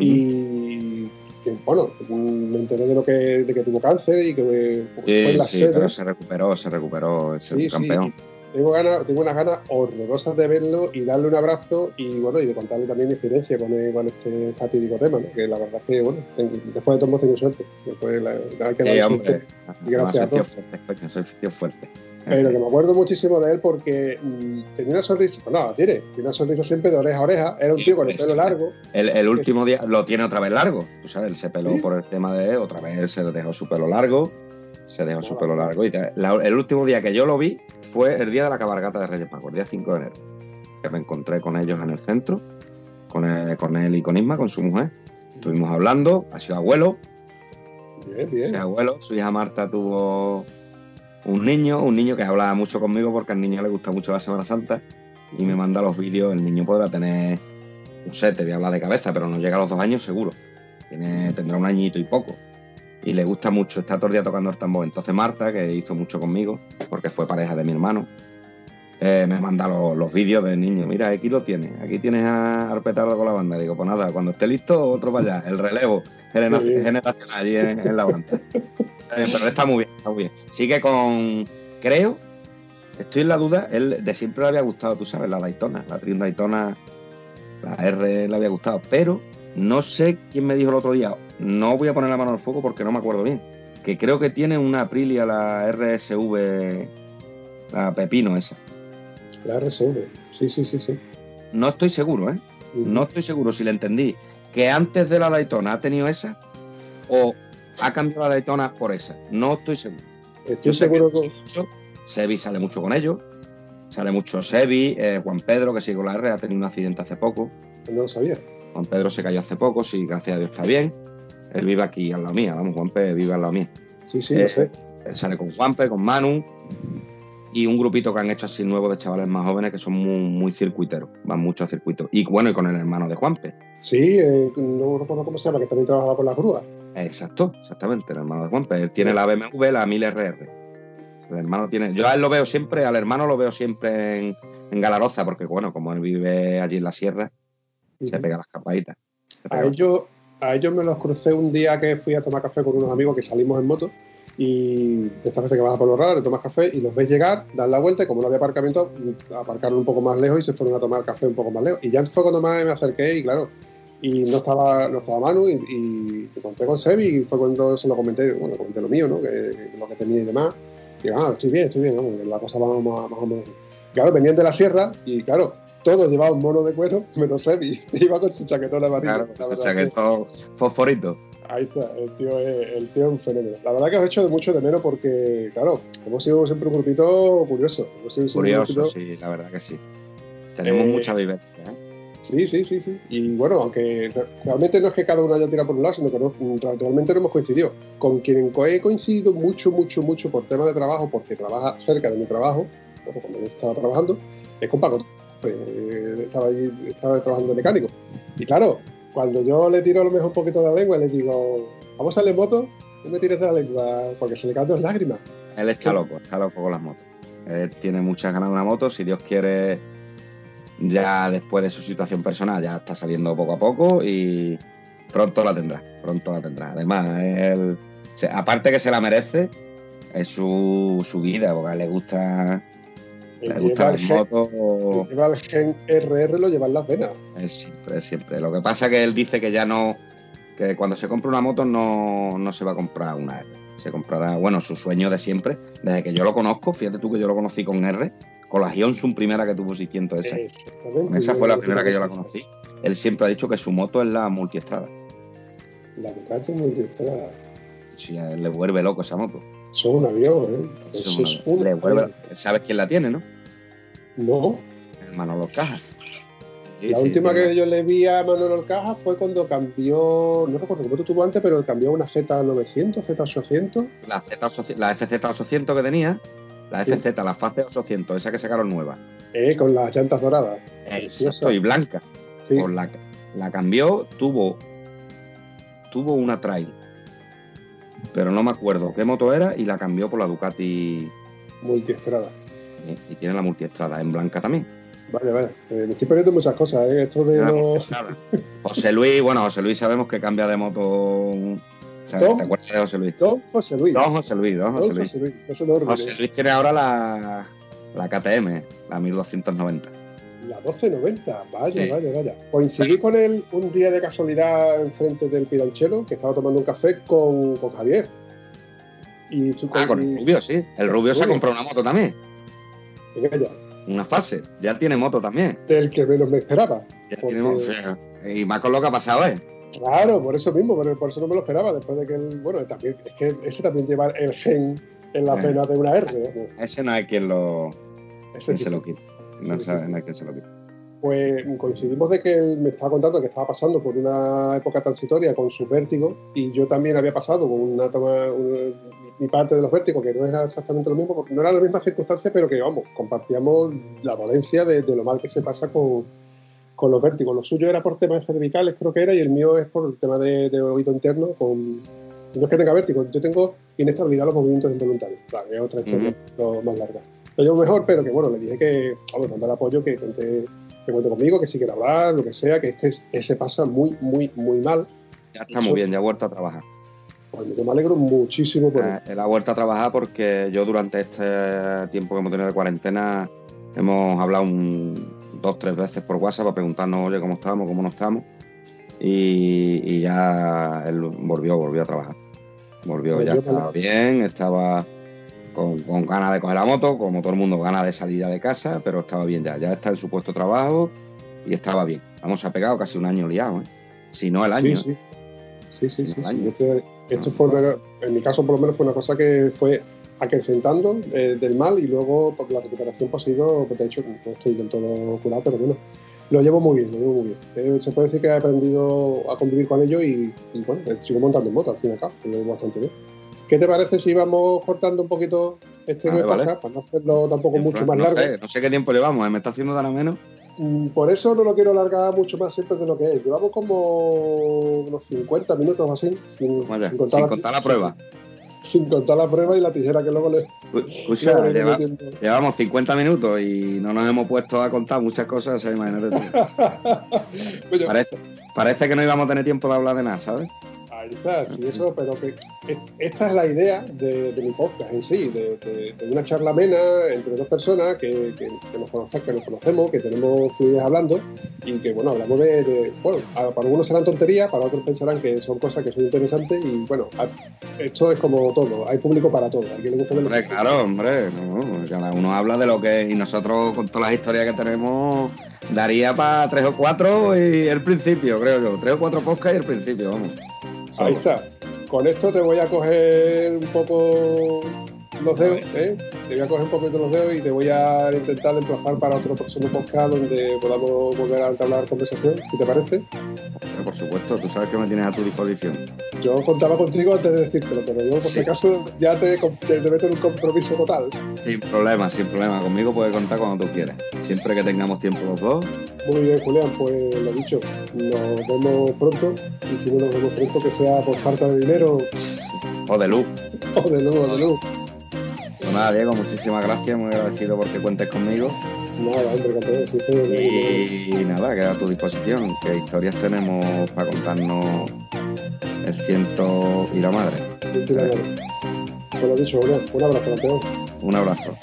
y que, bueno, me enteré de lo que, de que tuvo cáncer y que fue Sí, la sí, pero se recuperó, se recuperó, es Sí, campeón. Tengo, ganas, tengo unas ganas horrorosas de verlo y darle un abrazo y bueno y de contarle también mi experiencia con, el- con este fatídico tema, ¿no? que la verdad es que bueno, tengo- después de todo hemos tenido suerte. Después la, la- hombre. suerte. Y gracias a todos. fuerte, soy tío fuerte. Pero que me acuerdo muchísimo de él porque mm, tenía una sonrisa, la tiene, tiene una sonrisa siempre de oreja a oreja, era un tío con el pelo largo, (laughs) El, el último día lo tiene otra vez largo. Tú sabes, él se peló ¿Sí? por el tema de otra vez se dejó su pelo largo. Se dejó su pelo largo. Y la- el último día que yo lo vi fue el día de la cabalgata de Reyes Magos, el día 5 de enero. Que me encontré con ellos en el centro, con él, con él y con Isma, con su mujer. Estuvimos hablando, ha sido abuelo, bien, bien. Sí, abuelo, su hija Marta tuvo un niño, un niño que hablaba mucho conmigo porque al niño le gusta mucho la Semana Santa y me manda los vídeos. El niño podrá tener, no sé, te voy a hablar de cabeza, pero no llega a los dos años seguro. Tiene, tendrá un añito y poco. Y le gusta mucho, está todo el día tocando el tambor. Entonces Marta, que hizo mucho conmigo, porque fue pareja de mi hermano, eh, me manda los, vídeos del niño. Mira, aquí lo tienes. Aquí tienes a Arpetardo con la banda. Digo, pues nada, cuando esté listo, otro para allá. El relevo generacional allí en, la banda. (laughs) Eh, pero está muy bien, está muy bien. Sigue con, creo, estoy en la duda, él de siempre le había gustado, tú sabes, la Daytona, la Trin Daytona, la R le había gustado, pero no sé quién me dijo el otro día, no voy a poner la mano al fuego porque no me acuerdo bien, que creo que tiene una Aprilia, la RSV, la Pepino esa. La RSV, sí, sí, sí, sí. No estoy seguro, ¿eh? No estoy seguro si le entendí. Que antes de la Daytona ha tenido esa o ha cambiado la Daytona por esa. No estoy seguro. Estoy seguro que. Sebi sale mucho con ellos. Sale mucho Sebi, eh, Juan Pedro, que sigue con la R, ha tenido un accidente hace poco. No lo sabía. Juan Pedro se cayó hace poco, sí, gracias a Dios está bien. Él vive aquí al lado mía, vamos, Juan Pedro vive al lado mía. Sí, sí, lo eh, sé. Él sale con Juanpe, con Manu, y un grupito que han hecho así nuevo de chavales más jóvenes que son muy, muy circuiteros, van mucho a circuitos. Y bueno, y con el hermano de Juanpe. Sí, eh, no recuerdo cómo se llama, que también trabajaba con las grúas. Exacto, exactamente, el hermano de Juanpe. Él tiene la BMW, la 1000RR. El hermano tiene. Yo a él lo veo siempre, al hermano lo veo siempre en, en Galaroza, porque bueno, como él vive allí en la sierra, se pega las capaditas. A ellos, a ellos me los crucé un día que fui a tomar café con unos amigos que salimos en moto y de estas veces que vas a por los radar, te tomas café y los ves llegar, dan la vuelta y como no había aparcamiento, aparcaron un poco más lejos y se fueron a tomar café un poco más lejos. Y ya fue cuando más me acerqué y claro, y no estaba, no estaba Manu y, me conté con Sebi y fue cuando se lo comenté, bueno, comenté lo mío, ¿no? Que, lo que tenía y demás. Y ah, estoy bien, estoy bien, la cosa va más, más o menos. Claro, venían de la sierra y claro, todos llevaban mono de cuero, (laughs) menos (laughs) Sebi. Iba con su chaquetón amarillo. Claro, su chaquetón fosforito. Ahí está, el tío, es, el tío un fenómeno. La verdad que os he hecho de mucho de menos porque, claro, hemos sido siempre un grupito curioso. curioso, sí, la verdad que sí. Tenemos eh, mucha vivencia. ¿eh? Sí, sí, sí, sí. Y bueno, aunque realmente no es que cada uno haya tirado por un lado, sino que realmente no hemos coincidido. Con quien he coincidido mucho, mucho, mucho por temas de trabajo, porque trabaja cerca de mi trabajo, cuando yo estaba trabajando, es con Paco. Pues, estaba, ahí, estaba trabajando de mecánico. Y claro, cuando yo le tiro a lo mejor un poquito de la lengua, le digo, vamos a darle moto, no me tires de la lengua, porque se le caen dos lágrimas. Él está loco, está loco con las motos. Él tiene muchas ganas de una moto, si Dios quiere, ya después de su situación personal, ya está saliendo poco a poco y pronto la tendrá, pronto la tendrá. Además, él, aparte que se la merece, es su, su vida, porque a él le gusta le gusta el moto. Lleva el gen RR, lo lleva en las venas. Es siempre, siempre. Lo que pasa es que él dice que ya no. Que cuando se compra una moto no, no se va a comprar una R. Se comprará, bueno, su sueño de siempre, desde que yo lo conozco, fíjate tú que yo lo conocí con R, con la Hyunsun primera que tuvo 600 esa. Esa fue la primera que yo la conocí. Él siempre ha dicho que su moto es la multiestrada. La Ducati multiestrada. Sí, a él le vuelve loco esa moto. Son un avión, ¿eh? Eso es un ¿Sabes quién la tiene, no? No. Manolo Cajas. la última que yo le vi a Manolo Cajas fue cuando cambió, no recuerdo cómo tuvo antes, pero cambió una Z900, Z800. La, Z, la FZ800 que tenía, la FZ, la FAZ 800, esa que sacaron nueva. Eh, con las llantas doradas. Exacto, y blanca. la, la cambió, tuvo, tuvo una trail, pero no me acuerdo qué moto era y la cambió por la Ducati. Multiestrada y tiene la multiestrada en blanca también. Vale, vale. Eh, me estoy perdiendo muchas cosas, ¿eh? Esto de los... José Luis, bueno, José Luis sabemos que cambia de moto. ¿Te acuerdas de José Luis? Don José Luis. Don José Luis, don José Luis. José Luis, José Luis tiene ahora la, la KTM, la 1290. La 1290, vaya, vaya, vaya. Coincidí con él un día de casualidad enfrente del Piranchelo, que estaba tomando un café con, con Javier. Y ah, con el Rubio, sí. El Rubio se ha comprado una moto también. Una fase, ya tiene moto también. Del que menos me esperaba. y más con lo que ha pasado, ¿eh? Claro, por eso mismo, por, eso no me lo esperaba. Después de que él, bueno, también, es que ese también lleva el gen en la pena de una R. Ese no hay quien lo. Ese se lo quite. No, hay quien se lo quite. Pues coincidimos de que él me estaba contando que estaba pasando por una época transitoria con su vértigo y yo también había pasado con una toma, mi parte de los vértigos, que no era exactamente lo mismo, porque no era la misma circunstancia, pero que, vamos, compartíamos la dolencia de, lo mal que se pasa con, con, los vértigos. Lo suyo era por temas cervicales, creo que era, y el mío es por el tema de, oído interno, con... No es que tenga vértigo, yo tengo inestabilidad los movimientos involuntarios. Vale, es otra historia más larga. lo llevo mejor, pero que bueno, le dije que, vamos, el apoyo, que cuente, que cuente conmigo, que si quiere hablar, lo que sea, que es que ese pasa muy, muy, muy mal. Ya está muy bien, ya ha vuelto a trabajar. Pues me alegro muchísimo por eh, él. ha vuelto a trabajar porque yo durante este tiempo que hemos tenido de cuarentena hemos hablado un, dos, tres veces por WhatsApp para preguntarnos, oye, cómo estamos, cómo no estamos. Y, ya él volvió, volvió a trabajar. Volvió, ya estaba bien, estaba con, ganas de coger la moto, como todo el mundo, ganas de salida de casa, pero estaba bien ya. Ya está en su puesto de trabajo y estaba bien. Vamos, ha pegado casi un año liado, ¿eh? Si no el año. Sí, sí, sí. sí, Este, esto fue, en mi caso, por lo menos, fue una cosa que fue acrecentando eh, del mal y luego pues, la recuperación pues, ha sido, pues, de hecho, no estoy del todo curado, pero bueno, lo llevo muy bien, lo llevo muy bien. Eh, se puede decir que he aprendido a convivir con ello y, bueno, sigo montando en moto al fin y al cabo, lo llevo bastante bien. ¿Qué te parece si vamos cortando un poquito este vale, podcast para no hacerlo tampoco mucho más largo? no sé qué tiempo llevamos, ¿eh? ¿me está haciendo dar a menos? Mm, por eso no lo quiero alargar mucho más siempre de lo que es. Llevamos como unos 50 minutos o así, sin, contar, la, prueba. Sin, contar la prueba y la tijera que luego le. (laughs) Escucha, llevamos 50 minutos y no nos hemos puesto a contar muchas cosas, imagínate tú. (laughs) parece, parece que no íbamos a tener tiempo de hablar de nada, ¿sabes? Ahí está, sí, eso, pero que esta es la idea de, mi podcast en sí, de, una charla amena entre dos personas que, nos conocen, que nos conocemos, que tenemos fluidez hablando y que, bueno, hablamos de, bueno, para algunos serán tonterías, para otros pensarán que son cosas que son interesantes y, bueno, esto es como todo, hay público para todo, a le gusta hombre, Claro, hombre, cada uno habla de lo que es y nosotros con todas las historias que tenemos daría para tres o cuatro y el principio, creo yo, tres o cuatro podcasts y el principio, vamos. Ahí está. Con esto te voy a coger un poco los dedos, ¿eh? Te voy a coger un poquito los dedos y te voy a intentar desplazar para otro próximo podcast donde podamos volver a entablar conversación, si te parece. por supuesto, tú sabes que me tienes a tu disposición. Yo contaba contigo antes de decírtelo, pero yo por si acaso ya te, te, meto en un compromiso total. Sin problema, sin problema. Conmigo puedes contar cuando tú quieras. Siempre que tengamos tiempo los dos. Muy bien, Julián, pues lo dicho, nos vemos pronto y si no nos vemos pronto que sea por falta de dinero. O de luz. (laughs) O de luz, o de luz. Nada, Diego, muchísimas gracias, muy agradecido porque cuentes conmigo. Nada, hombre, campeón, sí, Y nada, queda a tu disposición. ¿Qué historias tenemos para contarnos el ciento y la madre? Ciento y la madre. Pues lo dicho, un abrazo, campeón. Un abrazo.